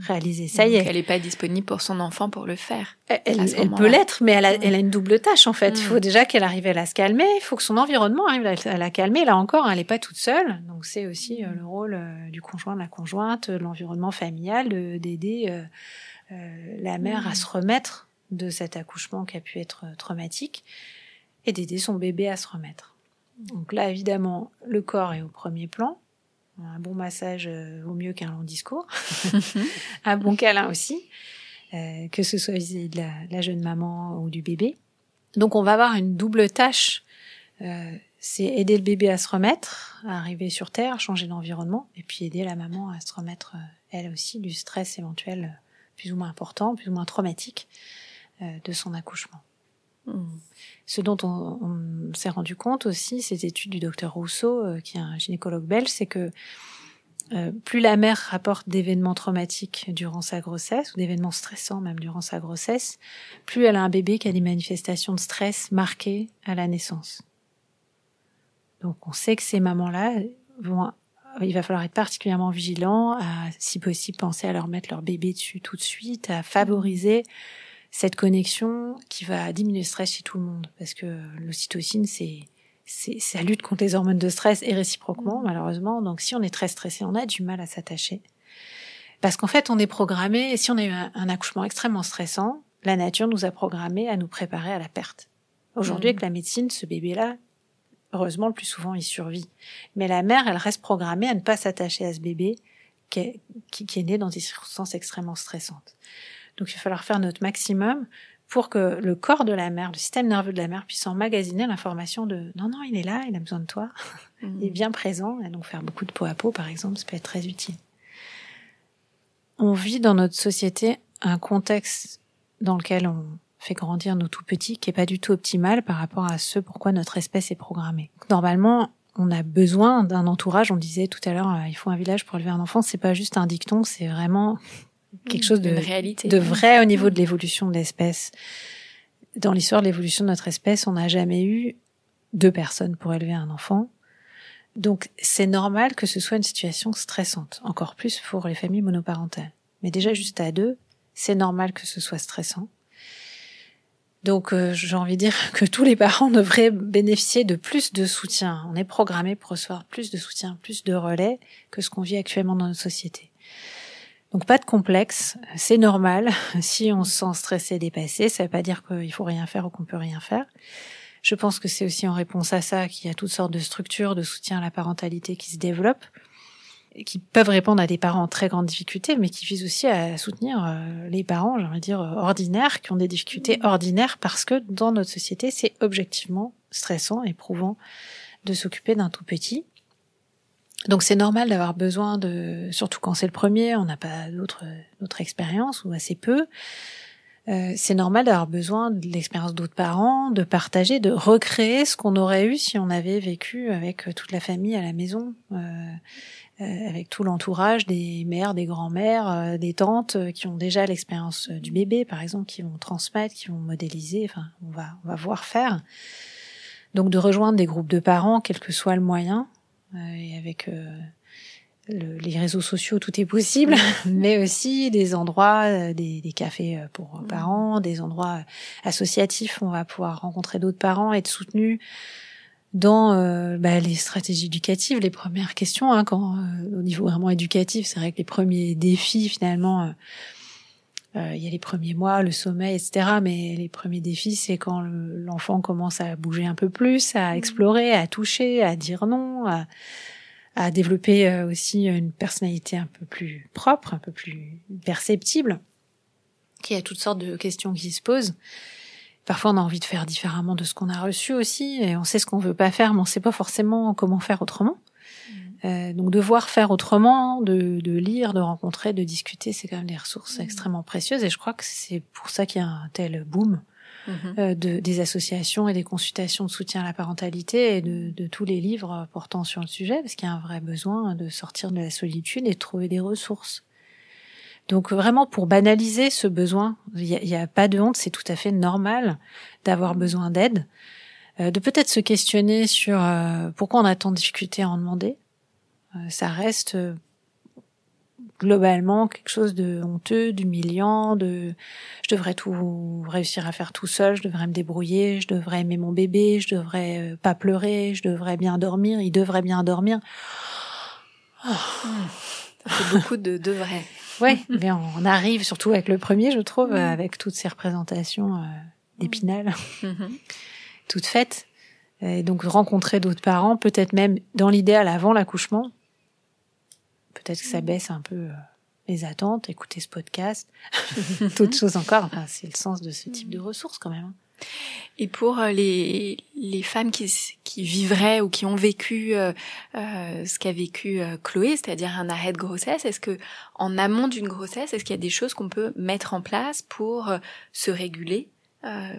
réaliser. Ça y est. Elle n'est pas disponible pour son enfant pour le faire. Elle, peut l'être, mais elle a, elle a, une double tâche en fait. Il faut mm. déjà qu'elle arrive à se calmer. Il faut que son environnement arrive à la calmer. Là encore, elle n'est pas toute seule. Donc c'est aussi euh, le rôle euh, du conjoint, de la conjointe, de l'environnement familial, d'aider euh, la mère à se remettre de cet accouchement qui a pu être traumatique et d'aider son bébé à se remettre. Donc là, évidemment, le corps est au premier plan. Un bon massage euh, vaut mieux qu'un long discours. un bon câlin aussi, euh, que ce soit vis de la, jeune maman ou du bébé. Donc on va avoir une double tâche. Euh, c'est aider le bébé à se remettre, à arriver sur Terre, changer d'environnement, et puis aider la maman à se remettre, elle aussi, du stress éventuel plus ou moins important, plus ou moins traumatique de son accouchement. Hmm. Ce dont on, s'est rendu compte aussi, ces études du docteur Rousseau, euh, qui est un gynécologue belge, c'est que euh, plus la mère rapporte d'événements traumatiques durant sa grossesse, ou d'événements stressants même durant sa grossesse, plus elle a un bébé qui a des manifestations de stress marquées à la naissance. Donc on sait que ces mamans-là vont il va falloir être particulièrement vigilant, à, si possible, penser à leur mettre leur bébé dessus tout de suite, à favoriser cette connexion qui va diminuer le stress chez tout le monde. Parce que l'ocytocine, c'est, c'est, ça lutte contre les hormones de stress et réciproquement, mmh. malheureusement. Donc, si on est très stressé, on a du mal à s'attacher. Parce qu'en fait, on est programmé, si on a eu un, accouchement extrêmement stressant, la nature nous a programmé à nous préparer à la perte. Aujourd'hui, mmh. avec la médecine, ce bébé-là, heureusement, le plus souvent, il survit. Mais la mère, elle reste programmée à ne pas s'attacher à ce bébé qui est, qui, qui est né dans des circonstances extrêmement stressantes. Donc il va falloir faire notre maximum pour que le corps de la mère, le système nerveux de la mère puisse emmagasiner l'information de non, non, il est là, il a besoin de toi, il est bien présent, et donc faire beaucoup de peau à peau, par exemple, ça peut être très utile. On vit dans notre société un contexte dans lequel on fait grandir nos tout petits qui est pas du tout optimal par rapport à ce pourquoi notre espèce est programmée. Normalement, on a besoin d'un entourage. On disait tout à l'heure, euh, il faut un village pour élever un enfant. C'est pas juste un dicton, c'est vraiment quelque chose de, réalité. de vrai au niveau de l'évolution de l'espèce. Dans l'histoire de l'évolution de notre espèce, on n'a jamais eu deux personnes pour élever un enfant. Donc c'est normal que ce soit une situation stressante, encore plus pour les familles monoparentales. Mais déjà juste à deux, c'est normal que ce soit stressant. Donc euh, j'ai envie de dire que tous les parents devraient bénéficier de plus de soutien. On est programmé pour recevoir plus de soutien, plus de relais que ce qu'on vit actuellement dans notre société. Donc pas de complexe, c'est normal. Si on se sent stressé, dépassé, ça veut pas dire qu'il faut rien faire ou qu'on peut rien faire. Je pense que c'est aussi en réponse à ça qu'il y a toutes sortes de structures de soutien à la parentalité qui se développent, qui peuvent répondre à des parents en très grande difficulté, mais qui visent aussi à soutenir euh, les parents, j'ai envie de dire, euh, ordinaires, qui ont des difficultés mmh. ordinaires parce que dans notre société, c'est objectivement stressant, éprouvant de s'occuper d'un tout petit. Donc c'est normal d'avoir besoin de, surtout quand c'est le premier, on n'a pas d'autres d'autres expériences ou assez peu. Euh, c'est normal d'avoir besoin de l'expérience d'autres parents, de partager, de recréer ce qu'on aurait eu si on avait vécu avec toute la famille à la maison, euh, euh avec tout l'entourage des mères, des grands-mères, euh, des tantes euh, qui ont déjà l'expérience du bébé, par exemple, qui vont transmettre, qui vont modéliser. Enfin, on va on va voir faire. Donc de rejoindre des groupes de parents, quel que soit le moyen, euh, et avec euh, les réseaux sociaux, tout est possible, mais aussi des endroits, euh, des, des cafés pour parents, des endroits associatifs. On va pouvoir rencontrer d'autres parents, être soutenus dans bah, les stratégies éducatives, les premières questions, hein, quand au niveau vraiment éducatif, c'est vrai que les premiers défis finalement, il y a les premiers mois, le sommeil, etc. Mais les premiers défis, c'est quand l'enfant commence à bouger un peu plus, à mmh. explorer, à toucher, à dire non, à, à développer euh, aussi une personnalité un peu plus propre, un peu plus perceptible. Il y a toutes sortes de questions qui se posent. Parfois, on a envie de faire différemment de ce qu'on a reçu aussi, et on sait ce qu'on veut pas faire, mais on sait pas forcément comment faire autrement. Euh, donc devoir faire autrement, de, de, lire, de rencontrer, de discuter, c'est quand même des ressources mmh. extrêmement précieuses et je crois que c'est pour ça qu'il y a un tel boom mhm. euh, de, des associations et des consultations de soutien à la parentalité et de, de tous les livres portant sur le sujet, parce qu'il y a un vrai besoin de sortir de la solitude et de trouver des ressources. Donc vraiment pour banaliser ce besoin, il n'y a, a, pas de honte, c'est tout à fait normal d'avoir besoin d'aide, euh, de peut-être se questionner sur euh, pourquoi on a tant de difficultés à en demander. Euh, ça reste globalement quelque chose de honteux, d'humiliant, de je devrais tout réussir à faire tout seul, je devrais me débrouiller, je devrais aimer mon bébé, je devrais euh, pas pleurer, je devrais bien dormir, il devrait bien dormir. Oh. Ça fait beaucoup de devrait. ouais, mais on arrive surtout avec le premier, je trouve, avec toutes ces représentations euh, d'épinal, mm-hmm. toutes faites. Et donc rencontrer d'autres parents, peut-être même dans l'idéal avant l'accouchement, peut-être que ça mm. baisse un peu euh, les attentes, écouter ce podcast, toute chose encore. Enfin, c'est le sens de ce type de ressources quand même. Hein. Et pour euh, les, les femmes qui, qui vivraient ou qui ont vécu euh, euh, ce qu'a vécu Chloé, c'est-à-dire un arrêt de grossesse, est-ce que en amont d'une grossesse, est-ce qu'il y a des choses qu'on peut mettre en place pour se réguler,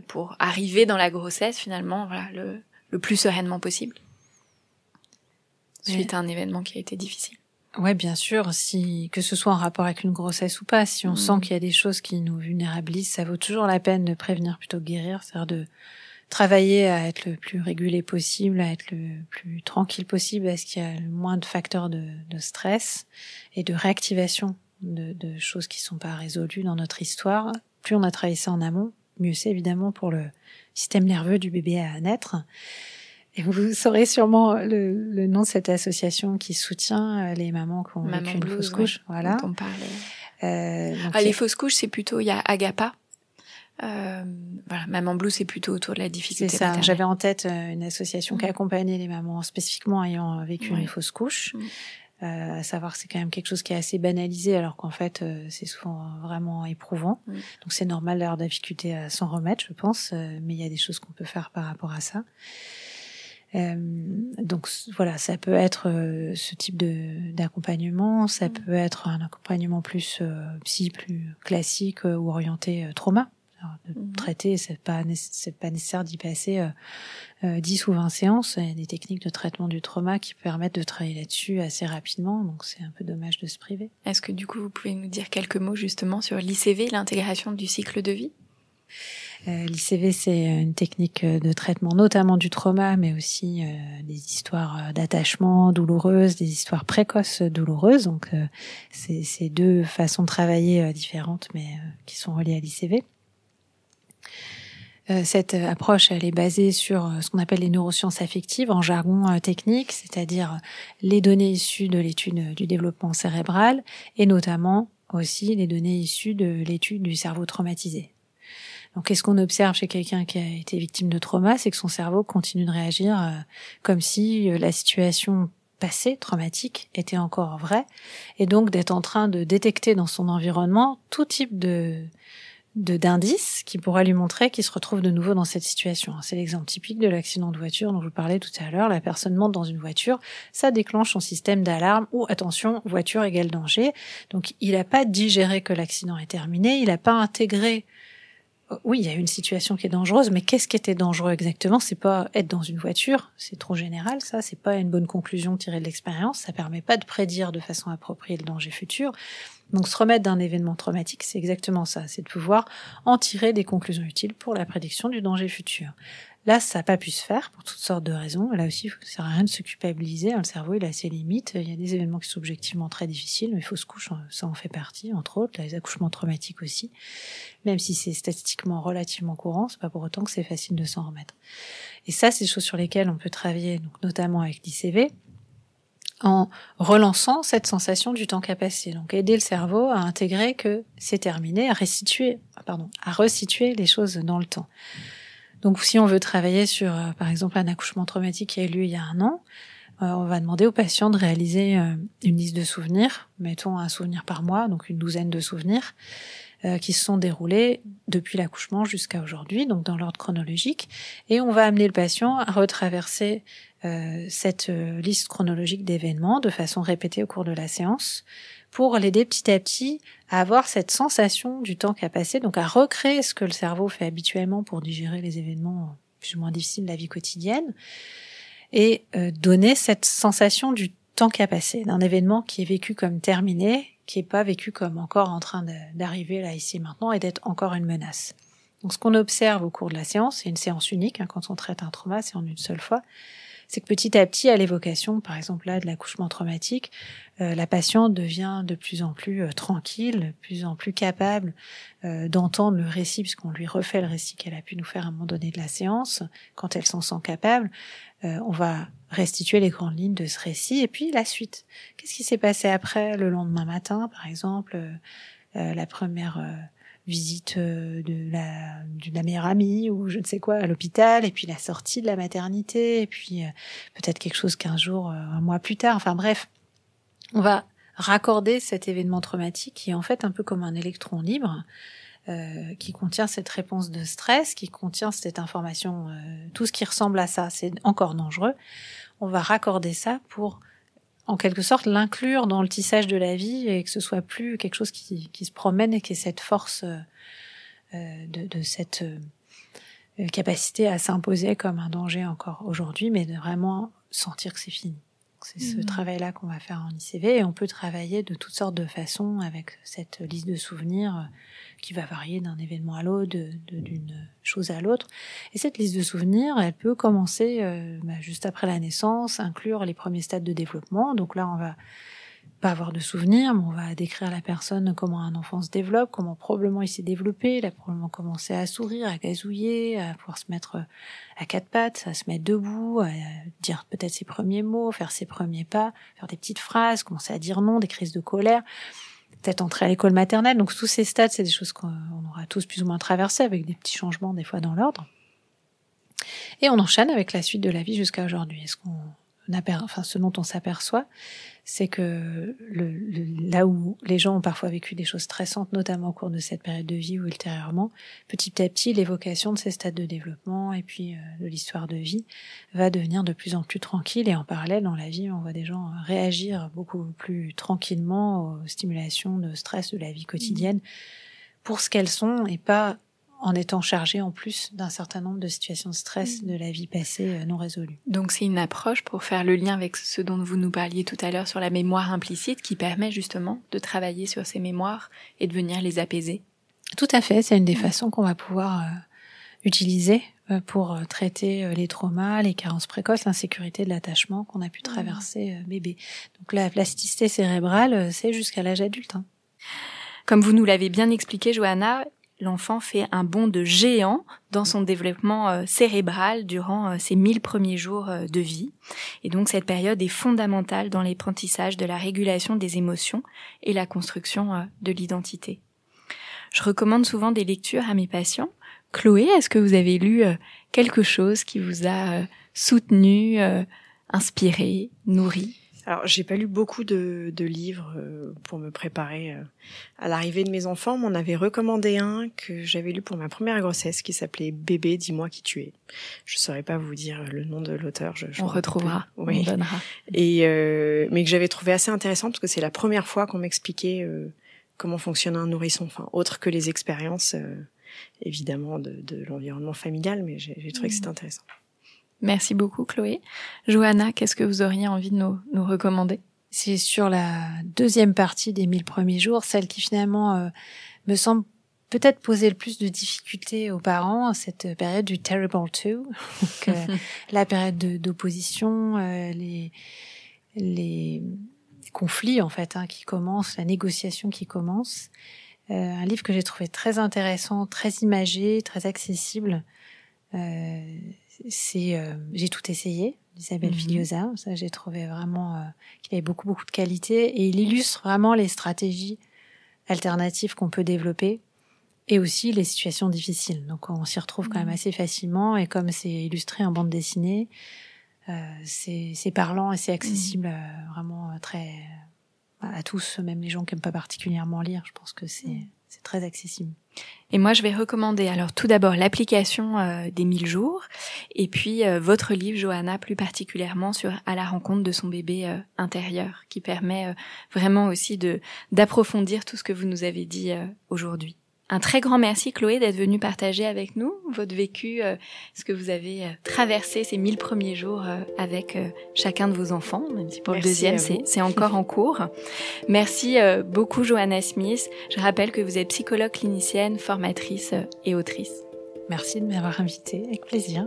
pour arriver dans la grossesse finalement voilà, le, le plus sereinement possible? Suite à un événement qui a été difficile Ouais, bien sûr. Si que ce soit en rapport avec une grossesse ou pas, si on sent mm. qu'il y a des choses qui nous vulnérabilisent, ça vaut toujours la peine de prévenir plutôt que guérir. C'est-à-dire de travailler à être le plus régulé possible, à être le plus tranquille possible, à ce qu'il y a le moins de facteurs de, de stress et de réactivation de, de, choses qui sont pas résolues dans notre histoire. Plus on a travaillé ça en amont, mieux c'est évidemment pour le système nerveux du bébé à naître. Et vous saurez sûrement le, le, nom de cette association qui soutient euh, les mamans qui ont vécu une fausse couche. Voilà. on Euh, ah, les fausses couches, c'est plutôt il y a Agapa. Euh, voilà, Maman Blue, c'est plutôt autour de la difficulté. C'est ça. J'avais en tête euh, une association qui mm. accompagnait les mamans spécifiquement ayant vécu une fausse couche. Mm. Euh, à savoir c'est quand même quelque chose qui est assez banalisé alors qu'en fait euh, c'est souvent vraiment éprouvant. Mm. Donc c'est normal d'avoir des difficultés à s'en remettre, je pense, mais il y a des choses qu'on peut faire par rapport à ça. Euh, donc voilà, ça peut être euh, ce type de d'accompagnement, ça mm. peut être un accompagnement plus euh, psy, plus classique ou orienté trauma. Alors, de mm-hmm. traiter, c'est pas c'est pas nécessaire d'y passer 10 ou 20 séances. Il y a des techniques de traitement du trauma qui permettent de travailler là-dessus assez rapidement, donc c'est un peu dommage de se priver. Est-ce que du coup vous pouvez nous dire quelques mots justement sur l'ICV, l'intégration du cycle de vie? euh, L'ICV, c'est une technique de traitement notamment du trauma, mais aussi euh, des histoires d'attachement douloureuses, des histoires précoces douloureuses. Donc, euh, c'est deux façons de travailler différentes, mais qui sont reliées à l'ICV. Cette approche, elle est basée sur ce qu'on appelle les neurosciences affectives en jargon technique, c'est-à-dire les données issues de l'étude du développement cérébral et notamment aussi les données issues de l'étude du cerveau traumatisé. Donc, qu'est-ce qu'on observe chez quelqu'un qui a été victime de trauma? C'est que son cerveau continue de réagir euh, comme si euh, la situation passée, traumatique, était encore vraie, et donc d'être en train de détecter dans son environnement tout type de d'indices qui pourraient lui montrer qu'il se retrouve de nouveau dans cette situation. C'est l'exemple typique de l'accident de voiture dont je vous parlais tout à l'heure. La personne monte dans une voiture, ça déclenche son système d'alarme ou attention, voiture égale danger. Donc il n'a pas digéré que l'accident est terminé, il n'a pas intégré oui, il y a une situation qui est dangereuse, mais qu'est-ce qui était dangereux exactement? C'est pas être dans une voiture, c'est trop général, ça. C'est pas une bonne conclusion tirée de l'expérience. Ça permet pas de prédire de façon appropriée le danger futur. Donc, se remettre d'un événement traumatique, c'est exactement ça. C'est de pouvoir en tirer des conclusions utiles pour la prédiction du danger futur. Là, ça n'a pas pu se faire pour toutes sortes de raisons. Là aussi, ça sert à rien de se culpabiliser. Le cerveau, il a ses limites. Il y a des événements qui sont objectivement très difficiles, mais fausses couches, ça en fait partie, entre autres. les accouchements traumatiques aussi. Même si c'est statistiquement relativement courant, c'est pas pour autant que c'est facile de s'en remettre. Et ça, c'est des choses sur lesquelles on peut travailler, notamment avec l'ICV, en relançant cette sensation du temps qu'a passé. Donc aider le cerveau à intégrer que c'est terminé, à restituer, pardon, à resituer les choses dans le temps. Donc si on veut travailler sur, euh, par exemple, un accouchement traumatique qui a eu lieu il y a un an, euh, on va demander au patient de réaliser euh, une liste de souvenirs, mettons un souvenir par mois, donc une douzaine de souvenirs, qui se sont déroulés depuis l'accouchement jusqu'à aujourd'hui, donc dans l'ordre chronologique, et on va amener le patient à retraverser cette liste chronologique d'événements de façon répétée au cours de la séance pour l'aider petit à petit à avoir cette sensation du temps qui a passé, donc à recréer ce que le cerveau fait habituellement pour digérer les événements plus ou moins difficiles de la vie quotidienne, et euh, donner cette sensation du temps qui a passé, d'un événement qui est vécu comme terminé, qui est pas vécu comme encore en train d'arriver là ici maintenant et d'être encore une menace. Donc ce qu'on observe au cours de la séance, c'est une séance unique, hein, quand on traite un trauma, c'est en une seule fois, c'est que petit à petit, à l'évocation, par exemple là, de l'accouchement traumatique, euh, la patiente devient de plus en plus euh, tranquille, de plus en plus capable euh, d'entendre le récit, puisqu'on lui refait le récit qu'elle a pu nous faire à un moment donné de la séance. Quand elle s'en sent capable, on va restituer les grandes lignes de ce récit et puis la suite. Qu'est-ce qui s'est passé après, le lendemain matin, par exemple, la première visite euh, de la, de la meilleure amie ou je ne sais quoi à l'hôpital, et puis la sortie de la maternité, et puis euh, peut-être quelque chose qu'un jour, euh, un mois plus tard. Enfin bref, on va raccorder cet événement traumatique qui est en fait un peu comme un électron libre. Euh, qui contient cette réponse de stress, qui contient cette information, tout ce qui ressemble à ça, c'est encore dangereux. On va raccorder ça pour en quelque sorte l'inclure dans le tissage de la vie et que ce soit plus quelque chose qui, qui se promène et qui ait cette force euh, euh de, de, cette euh, capacité à s'imposer comme un danger encore aujourd'hui, mais de vraiment sentir que c'est fini. C'est ce mmh. travail-là qu'on va faire en ICV et on peut travailler de toutes sortes de façons avec cette liste de souvenirs qui va varier d'un événement à l'autre, d'une chose à l'autre. Et cette liste de souvenirs, elle peut commencer euh, bah, juste après la naissance, inclure les premiers stades de développement. Donc là, on va pas avoir de souvenirs, mais on va décrire la personne, comment un enfant se développe, comment probablement il s'est développé, il a probablement commencé à sourire, à gazouiller, à pouvoir se mettre à quatre pattes, à se mettre debout, à dire peut-être ses premiers mots, faire ses premiers pas, faire des petites phrases, commencer à dire non, des crises de colère peut-être entrer à l'école maternelle. Donc tous ces stades, c'est des choses qu'on aura tous plus ou moins traversées avec des petits changements des fois dans l'ordre. Et on enchaîne avec la suite de la vie jusqu'à aujourd'hui. Est-ce qu'on enfin ce dont on s'aperçoit, c'est que le, là où les gens ont parfois vécu des choses stressantes, notamment au cours de cette période de vie ou ultérieurement, petit à petit, l'évocation de ces stades de développement et puis euh, de l'histoire de vie va devenir de plus en plus tranquille. Et en parallèle, dans la vie, on voit des gens réagir beaucoup plus tranquillement aux stimulations de stress de la vie quotidienne pour ce qu'elles sont et pas en étant chargé en plus d'un certain nombre de situations de stress mm. de la vie passée euh, non résolues. Donc c'est une approche pour faire le lien avec ce dont vous nous parliez tout à l'heure sur la mémoire implicite qui permet justement de travailler sur ces mémoires et de venir les apaiser. Tout à fait, c'est une des mm. façons qu'on va pouvoir euh, utiliser euh, pour traiter les traumas, les carences précoces, l'insécurité de l'attachement qu'on a pu mm. traverser bébé. Donc la plasticité cérébrale, c'est jusqu'à l'âge adulte. Hein. Comme vous nous l'avez bien expliqué, Johanna, l'enfant fait un bond de géant dans son développement euh, cérébral durant euh, ses mille premiers jours euh, de vie. Et donc cette période est fondamentale dans l'apprentissage de la régulation des émotions et la construction de l'identité. Je recommande souvent des lectures à mes patients. Chloé, est-ce que vous avez lu quelque chose qui vous a soutenu, inspiré, nourri? Alors, j'ai pas lu beaucoup de, de livres euh, pour me préparer euh, à l'arrivée de mes enfants. On avait recommandé un que j'avais lu pour ma première grossesse qui s'appelait Bébé, dis-moi qui tu es. Je saurais pas vous dire le nom de l'auteur. Je, on retrouvera, oui. on donnera. Et euh, mais que j'avais trouvé assez intéressant parce que c'est la première fois qu'on m'expliquait comment fonctionne un nourrisson, enfin autre que les expériences évidemment de, de l'environnement familial, mais j'ai trouvé que c'était mmh. intéressant. Merci beaucoup, Chloé. Johanna, qu'est-ce que vous auriez envie de nous, nous recommander? C'est sur la deuxième partie des mille premiers jours, celle qui finalement euh, me semble peut-être poser le plus de difficultés aux parents, cette période du terrible two, donc, euh, la période d'opposition, euh, les, les conflits en fait hein, qui commencent, la négociation qui commence. un livre que j'ai trouvé très intéressant, très imagé, très accessible. Euh, c'est euh, j'ai tout essayé d'Isabelle mm Filiosa ça j'ai trouvé vraiment euh, qu'il avait beaucoup beaucoup de qualité. Et il illustre vraiment les stratégies alternatives qu'on peut développer et aussi les situations difficiles. Donc on s'y retrouve quand même mhm. assez facilement. Et comme c'est illustré en bande dessinée euh, c'est parlant et c'est accessible mhm. vraiment très à tous, même les gens qui n'aiment pas particulièrement lire. Je pense que c'est Mm. très accessible. Et moi, je vais recommander alors tout d'abord l'application euh, des 1000 jours, et puis euh, votre livre, Johanna, plus particulièrement sur À la rencontre de son bébé euh, intérieur, qui permet euh, vraiment aussi de d'approfondir tout ce que vous nous avez dit euh, aujourd'hui. Un très grand merci, Chloé, d'être venue partager avec nous votre vécu, euh, ce que vous avez euh, traversé ces 1000 premiers jours euh, avec chacun de vos enfants, même si pour Merci le deuxième, c'est encore en cours. Merci beaucoup, Johanna Smith. Je rappelle que vous êtes psychologue clinicienne, formatrice et autrice. Merci de m'avoir invité, avec plaisir.